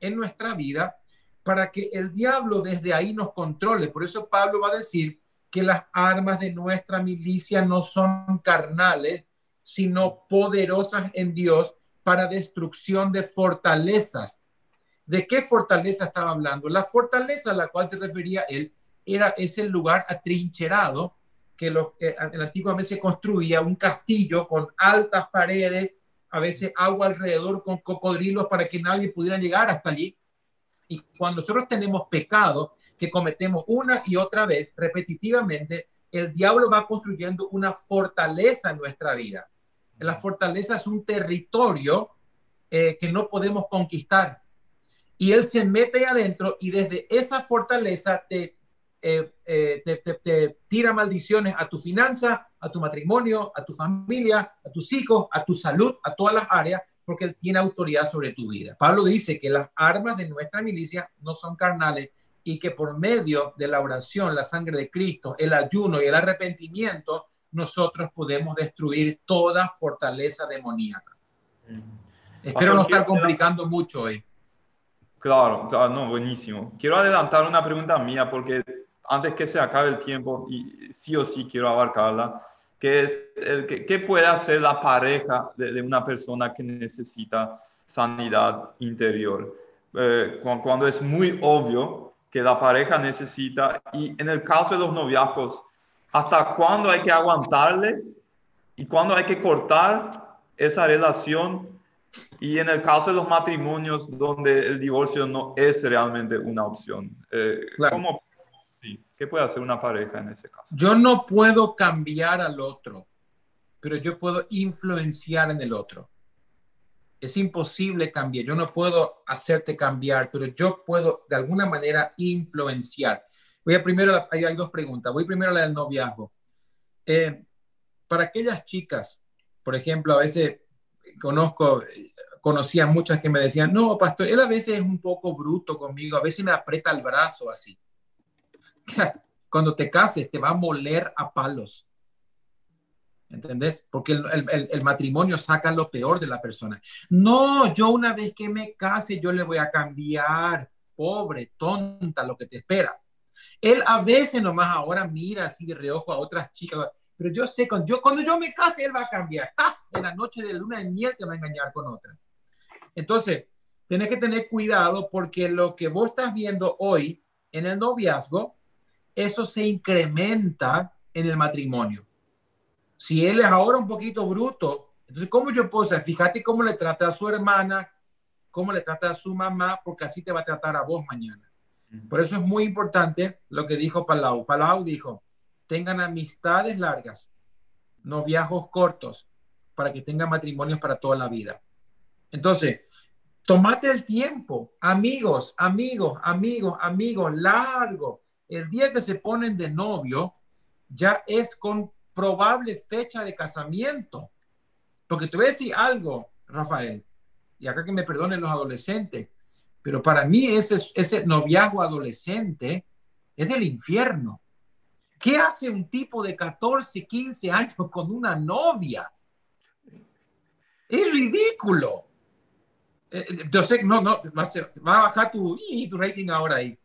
en nuestra vida para que el diablo desde ahí nos controle. Por eso Pablo va a decir que las armas de nuestra milicia no son carnales, sino poderosas en Dios para destrucción de fortalezas. ¿De qué fortaleza estaba hablando? La fortaleza a la cual se refería él era ese lugar atrincherado que los, eh, antiguamente se construía un castillo con altas paredes, a veces agua alrededor con cocodrilos para que nadie pudiera llegar hasta allí. Y cuando nosotros tenemos pecado que cometemos una y otra vez, repetitivamente, el diablo va construyendo una fortaleza en nuestra vida. La fortaleza es un territorio eh, que no podemos conquistar. Y él se mete adentro y desde esa fortaleza te, eh, eh, te, tira maldiciones a tu finanza, a tu matrimonio, a tu familia, a tus hijos, a tu salud, a todas las áreas, porque Él tiene autoridad sobre tu vida. Pablo dice que las armas de nuestra milicia no son carnales y que por medio de la oración, la sangre de Cristo, el ayuno y el arrepentimiento, nosotros podemos destruir toda fortaleza demoníaca. Mm. Espero no estar complicando mucho hoy. Claro, claro, no, buenísimo. Quiero adelantar una pregunta mía porque antes que se acabe el tiempo, y sí o sí quiero abarcarla, que es el, que, ¿qué puede hacer la pareja de, una persona que necesita sanidad interior? Eh, cuando, es muy obvio que la pareja necesita, y en el caso de los noviazgos, ¿hasta cuándo hay que aguantarle? ¿Y cuándo hay que cortar esa relación? Y en el caso de los matrimonios donde el divorcio no es realmente una opción, eh, ¿cómo ¿Qué puede hacer una pareja en ese caso? Yo no puedo cambiar al otro, pero yo puedo influenciar en el otro. Es imposible cambiar. Yo no puedo hacerte cambiar, pero yo puedo de alguna manera influenciar. Voy a primero, hay dos preguntas. Voy primero a la del noviazgo. Eh, para aquellas chicas, por ejemplo, a veces conozco, conocía muchas que me decían, no, pastor, él a veces es un poco bruto conmigo, a veces me aprieta el brazo así. (laughs) Cuando te cases te va a moler a palos. ¿Entendés? Porque el, matrimonio saca lo peor de la persona. No, yo una vez que me case, yo le voy a cambiar. Pobre, tonta, lo que te espera. Él a veces nomás ahora mira así de reojo a otras chicas, pero yo sé, cuando yo, cuando yo me case, él va a cambiar. (laughs) En la noche de luna de miel te va a engañar con otra. Entonces, tenés que tener cuidado porque lo que vos estás viendo hoy en el noviazgo, eso se incrementa en el matrimonio. Si él es ahora un poquito bruto, entonces, ¿cómo yo puedo ser? Fíjate cómo le trata a su hermana, cómo le trata a su mamá, porque así te va a tratar a vos mañana. Por eso es muy importante lo que dijo Palau. Palau dijo, tengan amistades largas, no viajos cortos, para que tengan matrimonios para toda la vida. Entonces, tomate el tiempo, amigos, amigos, amigos, amigos, largo. El día que se ponen de novio ya es con probable fecha de casamiento. Porque te voy a algo, Rafael, y acá que me perdonen los adolescentes, pero para mí ese, noviazgo adolescente es del infierno. ¿Qué hace un tipo de 14, 15 años con una novia? Es ridículo. Yo sé, no, no, va a, bajar tu, tu rating ahora ahí.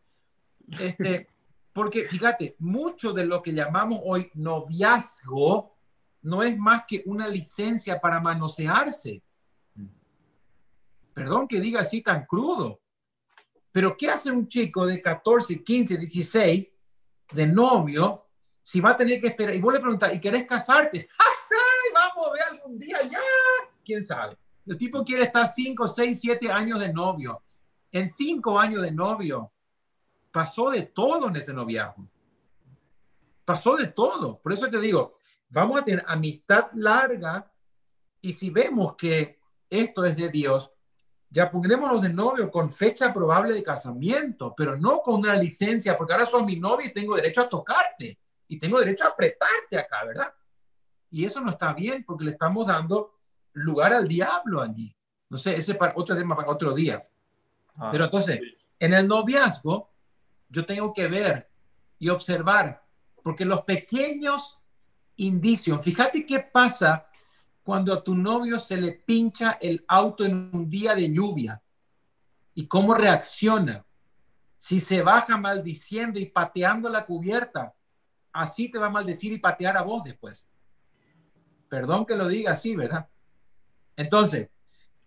Este, porque fíjate, mucho de lo que llamamos hoy noviazgo no es más que una licencia para manosearse. Perdón que diga así tan crudo, pero ¿qué hace un chico de 14, 15, 16 de novio si va a tener que esperar? Y vos le preguntas, ¿y querés casarte? (laughs) ¡Ay, vamos a ver algún día ya! ¿Quién sabe? El tipo quiere estar 5, 6, 7 años de novio. En 5 años de novio, pasó de todo en ese noviazgo. Pasó de todo. Por eso te digo, vamos a tener amistad larga y si vemos que esto es de Dios, ya pondrémonos de novio con fecha probable de casamiento, pero no con una licencia, porque ahora son mi novio y tengo derecho a tocarte y tengo derecho a apretarte acá, ¿verdad? Y eso no está bien porque le estamos dando lugar al diablo allí. No sé, ese para otro tema para otro día. Ah, pero entonces, en el noviazgo, yo tengo que ver y observar, porque los pequeños indicios, fíjate qué pasa cuando a tu novio se le pincha el auto en un día de lluvia y cómo reacciona. Si se baja maldiciendo y pateando la cubierta, así te va a maldecir y patear a vos después. Perdón que lo diga así, ¿verdad? Entonces,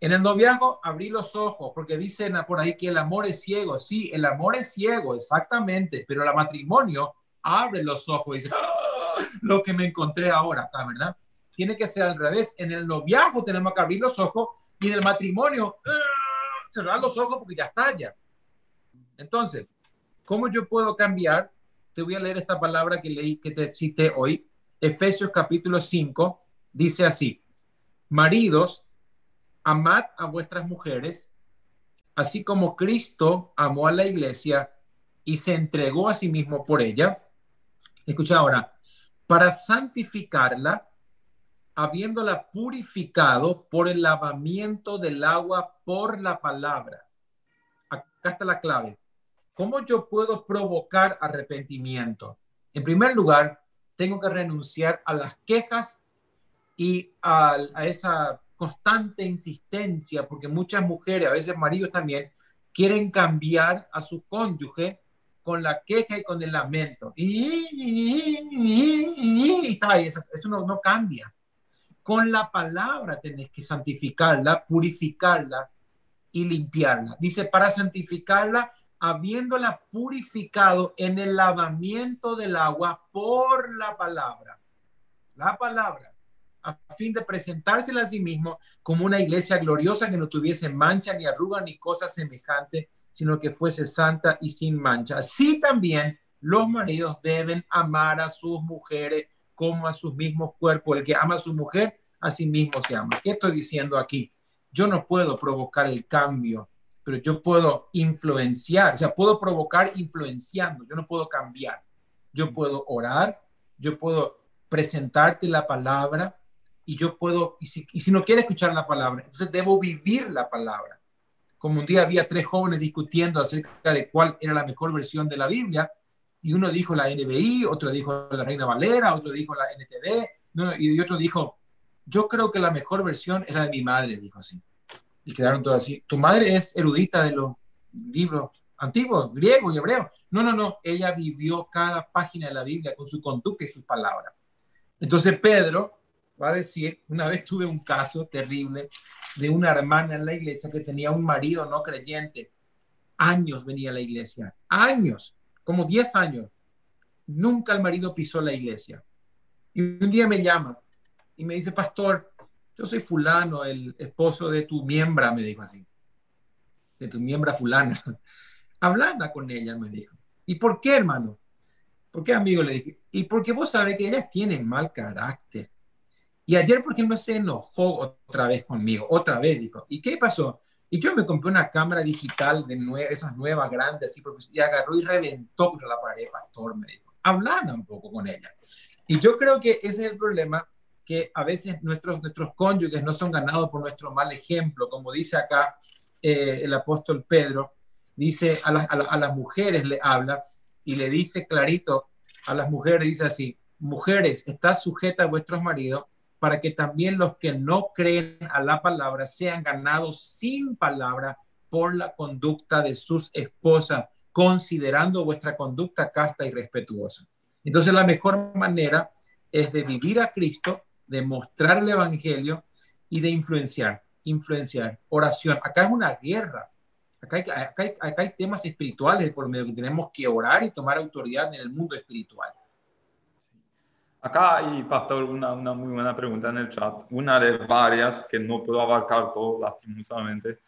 en el noviazgo abrí los ojos porque dicen por ahí que el amor es ciego. Sí, el amor es ciego, exactamente, pero el matrimonio abre los ojos y dice, ¡Ah! lo que me encontré ahora ¿verdad? Tiene que ser al revés. En el noviazgo tenemos que abrir los ojos y en el matrimonio ¡ah! cerrar los ojos porque ya está ya. Entonces, ¿cómo yo puedo cambiar? Te voy a leer esta palabra que leí, que te cité hoy. Efesios capítulo 5 dice así, maridos, amad a vuestras mujeres, así como Cristo amó a la iglesia y se entregó a sí mismo por ella. Escucha ahora, para santificarla habiéndola purificado por el lavamiento del agua por la palabra. Acá está la clave. ¿Cómo yo puedo provocar arrepentimiento? En primer lugar, tengo que renunciar a las quejas y a, esa constante insistencia, porque muchas mujeres, a veces maridos también, quieren cambiar a su cónyuge con la queja y con el lamento. Y, está, eso, eso no, no cambia. Con la palabra tenés que santificarla, purificarla y limpiarla. Dice, para santificarla, habiéndola purificado en el lavamiento del agua por la palabra. La palabra, a fin de presentársela a sí mismo como una iglesia gloriosa que no tuviese mancha ni arruga ni cosa semejante, sino que fuese santa y sin mancha. Así también los maridos deben amar a sus mujeres como a sus mismos cuerpos. El que ama a su mujer, a sí mismo se ama. ¿Qué estoy diciendo aquí? Yo no puedo provocar el cambio, pero yo puedo influenciar, o sea, puedo provocar influenciando, yo no puedo cambiar. Yo puedo orar, yo puedo presentarte la palabra, y yo puedo, y si, y si no quiere escuchar la palabra, entonces debo vivir la palabra. Como un día había tres jóvenes discutiendo acerca de cuál era la mejor versión de la Biblia, y uno dijo la NBI, otro dijo la Reina Valera, otro dijo la NTV, no, y otro dijo, yo creo que la mejor versión es la de mi madre, dijo así. Y quedaron todos así. Tu madre es erudita de los libros antiguos, griego y hebreo. No, no, no, ella vivió cada página de la Biblia con su conducta y sus palabras. Entonces Pedro va a decir, una vez tuve un caso terrible de una hermana en la iglesia que tenía un marido no creyente. Años venía a la iglesia, años, como 10 años. Nunca el marido pisó la iglesia. Y un día me llama y me dice, pastor, yo soy fulano, el esposo de tu miembra, me dijo así, de tu miembra fulana. (laughs) Hablando con ella, me dijo. ¿Y por qué, hermano? ¿Por qué, amigo? Le dije. Y porque vos sabés que ellas tienen mal carácter. Y ayer, por ejemplo, se enojó otra vez conmigo, otra vez, dijo. ¿Y qué pasó? Y yo me compré una cámara digital de esas nuevas grandes, así, y agarró y reventó contra la pared, pastor, me dijo. Hablando un poco con ella. Y yo creo que ese es el problema, que a veces nuestros, nuestros cónyuges no son ganados por nuestro mal ejemplo, como dice acá eh, el apóstol Pedro, dice a, a las mujeres le habla y le dice clarito a las mujeres, dice así, mujeres, está sujeta a vuestros maridos para que también los que no creen a la palabra sean ganados sin palabra por la conducta de sus esposas, considerando vuestra conducta casta y respetuosa. Entonces la mejor manera es de vivir a Cristo, de mostrar el Evangelio y de influenciar, influenciar. Oración. Acá es una guerra. Acá hay, acá hay, acá hay temas espirituales por medio que tenemos que orar y tomar autoridad en el mundo espiritual. Acá hay, Pastor, una, una, muy buena pregunta en el chat, una de varias que no puedo abarcar todo, lastimosamente.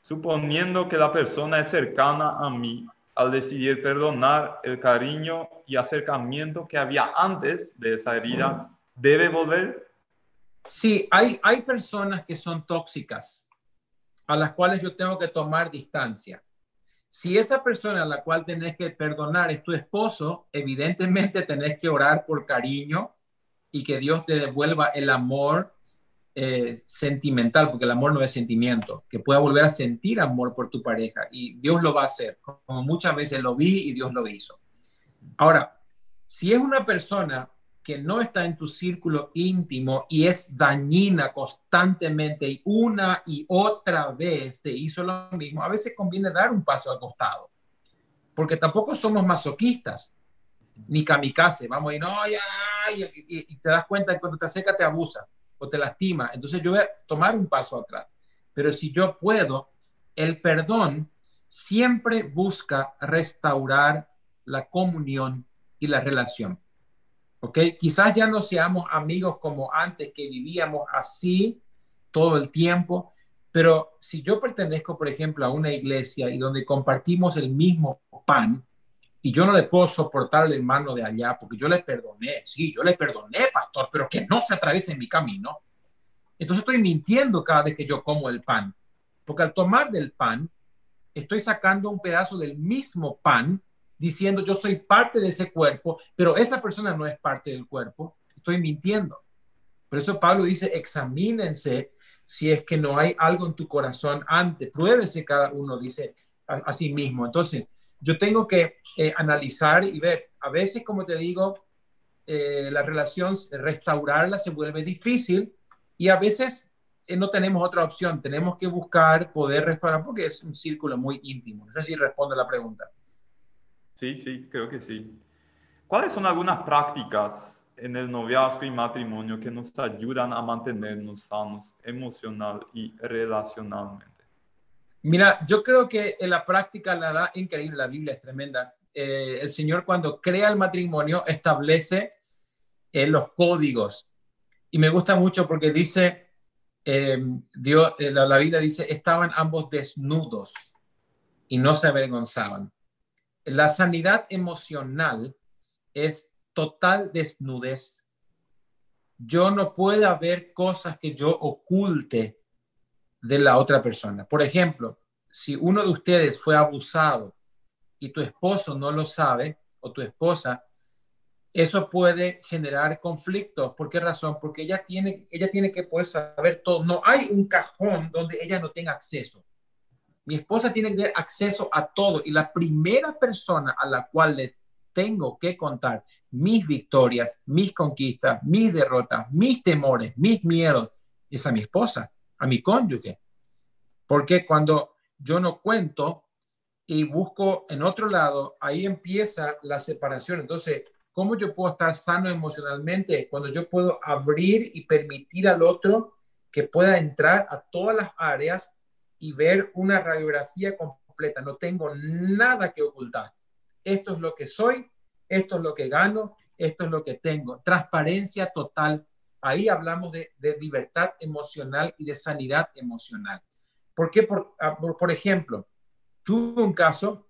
Suponiendo que la persona es cercana a mí, al decidir perdonar el cariño y acercamiento que había antes de esa herida, ¿debe volver? Sí, hay, hay personas que son tóxicas, a las cuales yo tengo que tomar distancia. Si esa persona a la cual tenés que perdonar es tu esposo, evidentemente tenés que orar por cariño y que Dios te devuelva el amor eh, sentimental, porque el amor no es sentimiento, que pueda volver a sentir amor por tu pareja y Dios lo va a hacer, como muchas veces lo vi y Dios lo hizo. Ahora, si es una persona que no está en tu círculo íntimo y es dañina constantemente y una y otra vez te hizo lo mismo, a veces conviene dar un paso al costado, porque tampoco somos masoquistas ni kamikaze, vamos y no, ya, y, te das cuenta que cuando te acerca te abusa o te lastima, entonces yo voy a tomar un paso atrás, pero si yo puedo, el perdón siempre busca restaurar la comunión y la relación. ¿Ok? Quizás ya no seamos amigos como antes, que vivíamos así todo el tiempo, pero si yo pertenezco, por ejemplo, a una iglesia y donde compartimos el mismo pan, y yo no le puedo soportar el hermano de allá porque yo le perdoné, sí, yo le perdoné, pastor, pero que no se atraviese en mi camino. Entonces estoy mintiendo cada vez que yo como el pan, porque al tomar del pan, estoy sacando un pedazo del mismo pan diciendo yo soy parte de ese cuerpo, pero esa persona no es parte del cuerpo, estoy mintiendo. Por eso Pablo dice, examínense si es que no hay algo en tu corazón antes, pruébese cada uno, dice a, sí mismo. Entonces, yo tengo que eh, analizar y ver, a veces, como te digo, eh, la relación, restaurarla se vuelve difícil y a veces eh, no tenemos otra opción, tenemos que buscar poder restaurar porque es un círculo muy íntimo. No sé si responde la pregunta. Sí, sí, creo que sí. ¿Cuáles son algunas prácticas en el noviazgo y matrimonio que nos ayudan a mantenernos sanos emocional y relacionalmente? Mira, yo creo que en la práctica la da increíble, la Biblia es tremenda. Eh, el Señor cuando crea el matrimonio establece eh, los códigos. Y me gusta mucho porque dice, eh, Dios, la, la Biblia dice, estaban ambos desnudos y no se avergonzaban. La sanidad emocional es total desnudez. Yo no puedo haber cosas que yo oculte de la otra persona. Por ejemplo, si uno de ustedes fue abusado y tu esposo no lo sabe o tu esposa, eso puede generar conflictos. ¿Por qué razón? Porque ella tiene, ella tiene que poder saber todo. No hay un cajón donde ella no tenga acceso. Mi esposa tiene que tener acceso a todo y la primera persona a la cual le tengo que contar mis victorias, mis conquistas, mis derrotas, mis temores, mis miedos, es a mi esposa, a mi cónyuge. Porque cuando yo no cuento y busco en otro lado, ahí empieza la separación. Entonces, ¿cómo yo puedo estar sano emocionalmente cuando yo puedo abrir y permitir al otro que pueda entrar a todas las áreas y ver una radiografía completa? No tengo nada que ocultar esto es lo que soy, esto es lo que gano, esto es lo que tengo. Transparencia total. Ahí hablamos de, libertad emocional y de sanidad emocional. ¿Por qué? Ah, por, por ejemplo, tuve un caso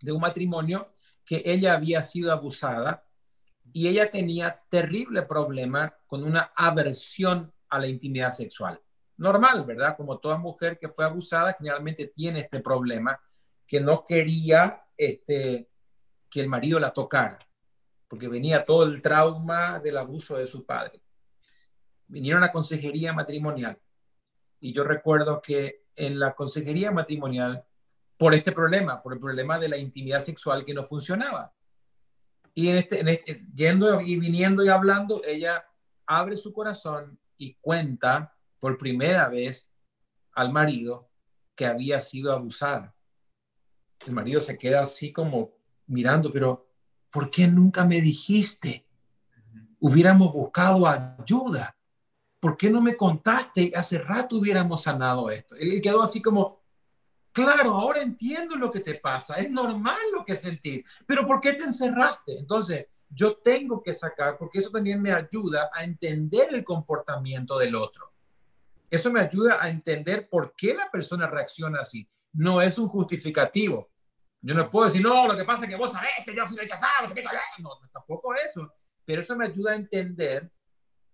de un matrimonio que ella había sido abusada y ella tenía terrible problema con una aversión a la intimidad sexual. Normal, ¿verdad? Como toda mujer que fue abusada generalmente tiene este problema que no quería este, que el marido la tocara, porque venía todo el trauma del abuso de su padre. Vinieron a consejería matrimonial y yo recuerdo que en la consejería matrimonial, por este problema, por el problema de la intimidad sexual que no funcionaba. Y en este, en este yendo y viniendo y hablando, ella abre su corazón y cuenta por primera vez al marido que había sido abusada. El marido se queda así como mirando, pero ¿por qué nunca me dijiste? Hubiéramos buscado ayuda. ¿Por qué no me contaste? Hace rato hubiéramos sanado esto. Él quedó así como, claro, ahora entiendo lo que te pasa. Es normal lo que sentí, pero ¿por qué te encerraste? Entonces, yo tengo que sacar, porque eso también me ayuda a entender el comportamiento del otro. Eso me ayuda a entender por qué la persona reacciona así. No es un justificativo. Yo no puedo decir, no, lo que pasa es que vos sabés que yo fui rechazado, no, tampoco eso. Pero eso me ayuda a entender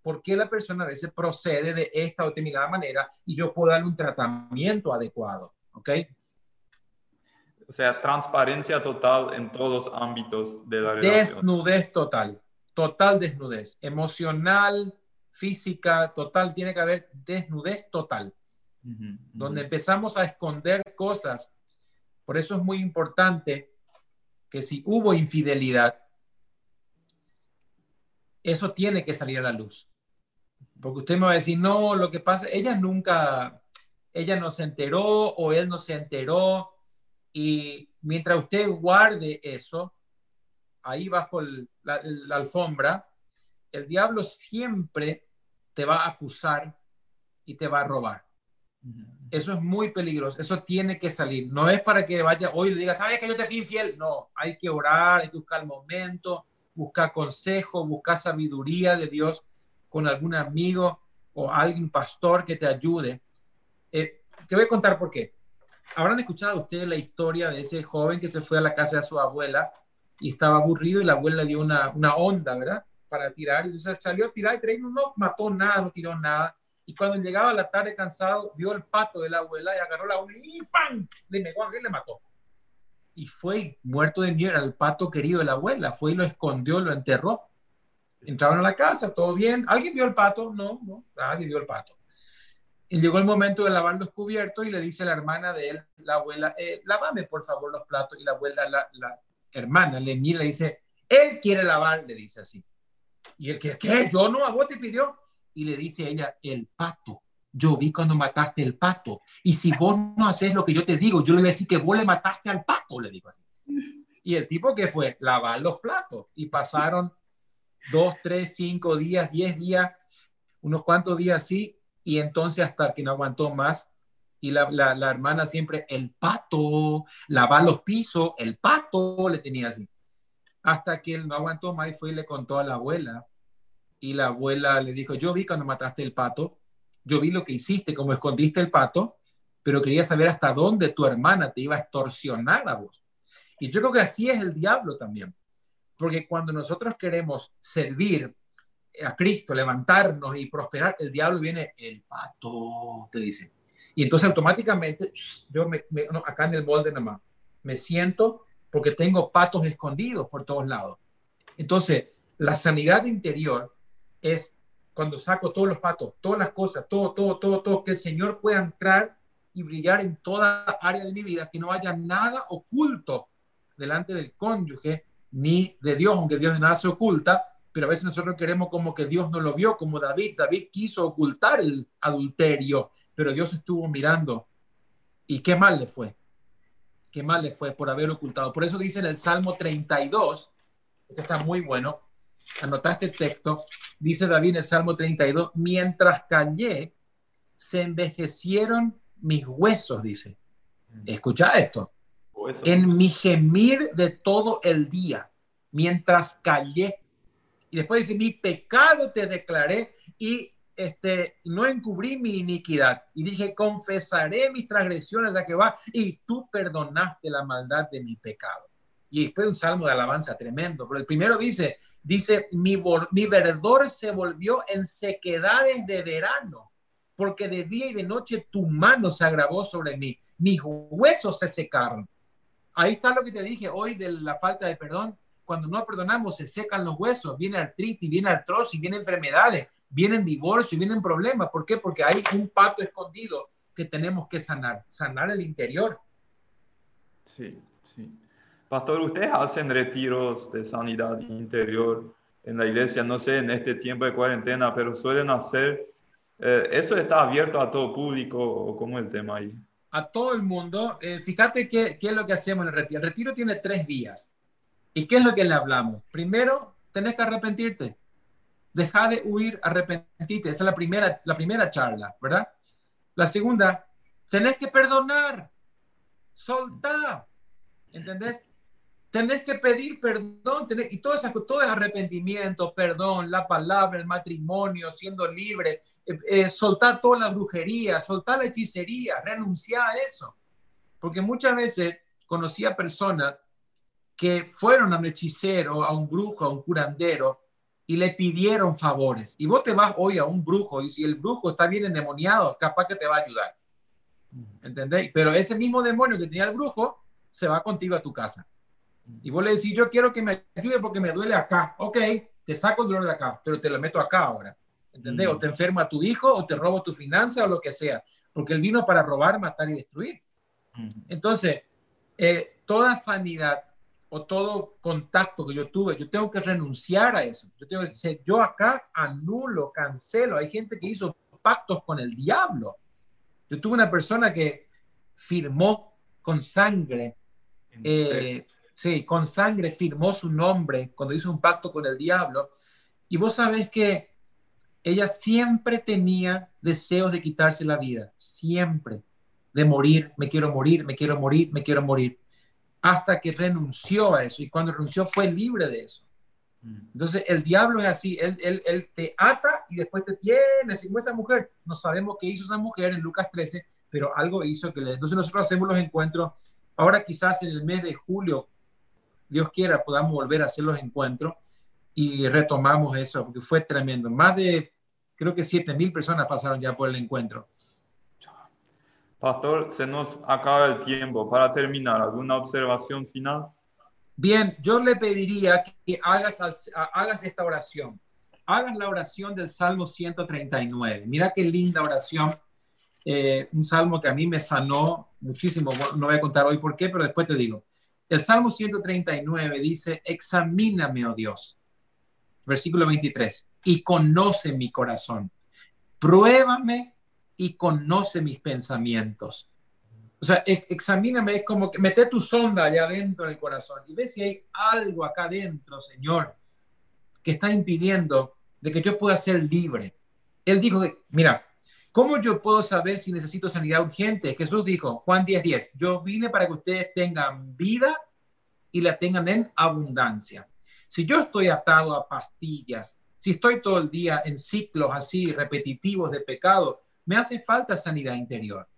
por qué la persona a veces procede de esta o determinada manera y yo puedo darle un tratamiento adecuado. ¿Ok? O sea, transparencia total en todos los ámbitos de la relación. Desnudez total, total desnudez, emocional, física, total, tiene que haber desnudez total, donde empezamos a esconder cosas por eso es muy importante que si hubo infidelidad, eso tiene que salir a la luz. Porque usted me va a decir, no, lo que pasa, ella nunca, ella no se enteró o él no se enteró. Y mientras usted guarde eso ahí bajo la, la alfombra, el diablo siempre te va a acusar y te va a robar. Eso es muy peligroso. Eso tiene que salir. No es para que vaya hoy y le diga, ¿sabes que yo te fui infiel? No, hay que orar, hay que buscar el momento, buscar consejo, buscar sabiduría de Dios con algún amigo o alguien pastor que te ayude. Eh, te voy a contar por qué. Habrán escuchado ustedes la historia de ese joven que se fue a la casa de su abuela y estaba aburrido y la abuela dio una, una onda, ¿verdad? Para tirar y salió a tirar y no mató nada, no tiró nada y cuando llegaba la tarde cansado, vio el pato de la abuela y agarró la uña y ¡pam! Le negó a le mató. Y fue muerto de miedo, era el pato querido de la abuela. Fue y lo escondió, lo enterró. Entraron a la casa, todo bien. ¿Alguien vio el pato? No, no, nadie vio el pato. Y llegó el momento de lavar los cubiertos y le dice a la hermana de él, la abuela, eh, lávame por favor los platos. Y la abuela, la, la hermana, le mira le dice, él quiere lavar, le dice así. Y el que, ¿qué? Yo no, a vos te pidió y le dice a ella, el pato. Yo vi cuando mataste el pato. Y si vos no haces lo que yo te digo, yo le voy a decir que vos le mataste al pato, le digo así. Y el tipo que fue lavar los platos. Y pasaron dos, tres, cinco días, diez días, unos cuantos días así. Y entonces hasta que no aguantó más. Y la, la, la hermana siempre, el pato, lavar los pisos, el pato, le tenía así. Hasta que él no aguantó más y fue y le contó a la abuela y la abuela le dijo, yo vi cuando mataste el pato, yo vi lo que hiciste, como escondiste el pato, pero quería saber hasta dónde tu hermana te iba a extorsionar a vos. Y yo creo que así es el diablo también, porque cuando nosotros queremos servir a Cristo, levantarnos y prosperar, el diablo viene, el pato, te dice. Y entonces automáticamente, yo me, acá en el molde nomás, me siento porque tengo patos escondidos por todos lados. Entonces, La sanidad interior es cuando saco todos los patos, todas las cosas, todo, todo, todo, todo, que el Señor pueda entrar y brillar en toda área de mi vida, que no haya nada oculto delante del cónyuge ni de Dios, aunque Dios de nada se oculta, pero a veces nosotros queremos como que Dios no lo vio, como David. David quiso ocultar el adulterio, pero Dios estuvo mirando. ¿Y qué mal le fue? Qué mal le fue por haber ocultado. Por eso dice en el Salmo 32, este está muy bueno, anotaste el texto, dice David en el Salmo 32, mientras callé, se envejecieron mis huesos, dice. Mm. Escucha esto. En mi gemir de todo el día, mientras callé. Y después dice, mi pecado te declaré y este, no encubrí mi iniquidad. Y dije, confesaré mis transgresiones a va y tú perdonaste la maldad de mi pecado. Y después un salmo de alabanza tremendo. Pero el primero dice, dice, mi, mi verdor se volvió en sequedades de verano, porque de día y de noche tu mano se agravó sobre mí. Mis huesos se secaron. Ahí está lo que te dije hoy de la falta de perdón. Cuando no perdonamos, se secan los huesos, viene artritis, viene artrosis, viene enfermedades, vienen divorcios, vienen problemas. ¿Por qué? Porque hay un pato escondido que tenemos que sanar, sanar el interior. Sí, sí. Pastor, ustedes hacen retiros de sanidad interior en la iglesia, no sé, en este tiempo de cuarentena, pero suelen hacer, eh, ¿eso está abierto a todo público o cómo es el tema ahí? A todo el mundo. Eh, fíjate qué, qué es lo que hacemos en el retiro. El retiro tiene tres días. ¿Y qué es lo que le hablamos? Primero, tenés que arrepentirte. Deja de huir, arrepentirte. Esa es la primera, la primera charla, ¿verdad? La segunda, tenés que perdonar. Soltá. ¿Entendés? tenés que pedir perdón, y todo, eso, todo es arrepentimiento, perdón, la palabra, el matrimonio, siendo libre, eh, eh, soltar toda la brujería, soltar la hechicería, renunciar a eso. Porque muchas veces conocí a personas que fueron a un hechicero, a un brujo, a un curandero, y le pidieron favores. Y vos te vas hoy a un brujo, y si el brujo está bien endemoniado, capaz que te va a ayudar. ¿Entendéis? Pero ese mismo demonio que tenía el brujo se va contigo a tu casa. Y vos le decís, yo quiero que me ayude porque me duele acá. Ok, te saco el dolor de acá, pero te lo meto acá ahora. ¿Entendés? O mm. te enferma tu hijo, o te robo tu finanza, o lo que sea. Porque él vino para robar, matar y destruir. Mm. Entonces, eh, toda sanidad o todo contacto que yo tuve, yo tengo que renunciar a eso. Yo tengo que decir, yo acá anulo, cancelo. Hay gente que hizo pactos con el diablo. Yo tuve una persona que firmó con sangre eh, Sí, con sangre firmó su nombre cuando hizo un pacto con el diablo. Y vos sabés que ella siempre tenía deseos de quitarse la vida, siempre, de morir, me quiero morir, me quiero morir, me quiero morir, hasta que renunció a eso. Y cuando renunció fue libre de eso. Mm. Entonces el diablo es así, él, él, te ata y después te tiene, como esa mujer. No sabemos qué hizo esa mujer en Lucas 13, pero algo hizo que le... Entonces nosotros hacemos los encuentros. Ahora quizás en el mes de julio Dios quiera, podamos volver a hacer los encuentros y retomamos eso, porque fue tremendo. Más de, creo que 7 mil personas pasaron ya por el encuentro. Pastor, se nos acaba el tiempo. Para terminar, ¿alguna observación final? Bien, yo le pediría que hagas, hagas esta oración. Hagas la oración del Salmo 139. Mira qué linda oración. Eh, un salmo que a mí me sanó muchísimo. No voy a contar hoy por qué, pero después te digo. El Salmo 139 dice, examíname, oh Dios. Versículo 23, y conoce mi corazón. Pruébame y conoce mis pensamientos. O sea, examíname, es como que mete tu sonda allá adentro del corazón y ve si hay algo acá adentro, Señor, que está impidiendo de que yo pueda ser libre. Él dijo, mira, ¿Cómo yo puedo saber si necesito sanidad urgente? Jesús dijo, Juan 10:10, 10, yo vine para que ustedes tengan vida y la tengan en abundancia. Si yo estoy atado a pastillas, si estoy todo el día en ciclos así repetitivos de pecado, me hace falta sanidad interior.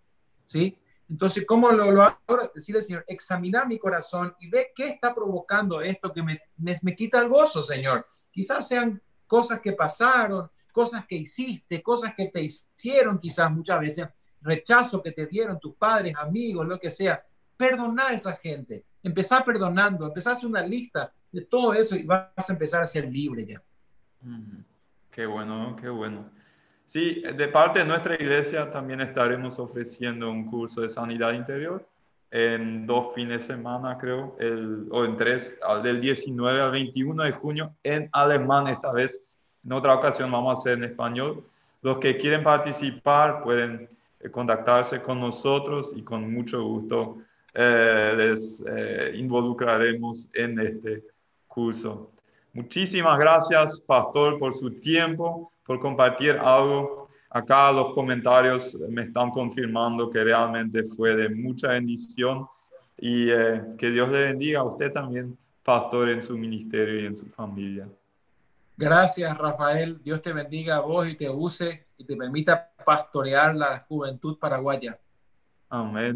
¿Sí? Entonces, ¿cómo lo, lo hago? Decirle, Señor, examina mi corazón y ve qué está provocando esto que me, me, me quita el gozo, Señor. Quizás sean cosas que pasaron, cosas que hiciste, cosas que te hicieron quizás muchas veces, rechazo que te dieron tus padres, amigos, lo que sea. Perdona a esa gente, Empezá perdonando, empezá a hacer una lista de todo eso y vas a empezar a ser libre ya. Qué bueno, qué bueno. Sí, de parte de nuestra iglesia también estaremos ofreciendo un curso de sanidad interior en dos fines de semana, creo, el, o en tres, del 19 al 21 de junio, en alemán esta vez. En otra ocasión vamos a hacer en español. Los que quieren participar pueden eh, contactarse con nosotros y con mucho gusto eh, les eh, involucraremos en este curso. Muchísimas gracias, pastor, por su tiempo, por compartir algo. Acá los comentarios me están confirmando que realmente fue de mucha bendición y que Dios le bendiga a usted también, pastor, en su ministerio y en su familia. Gracias, Rafael. Dios te bendiga a vos y te use y te permita pastorear la juventud paraguaya. Amén.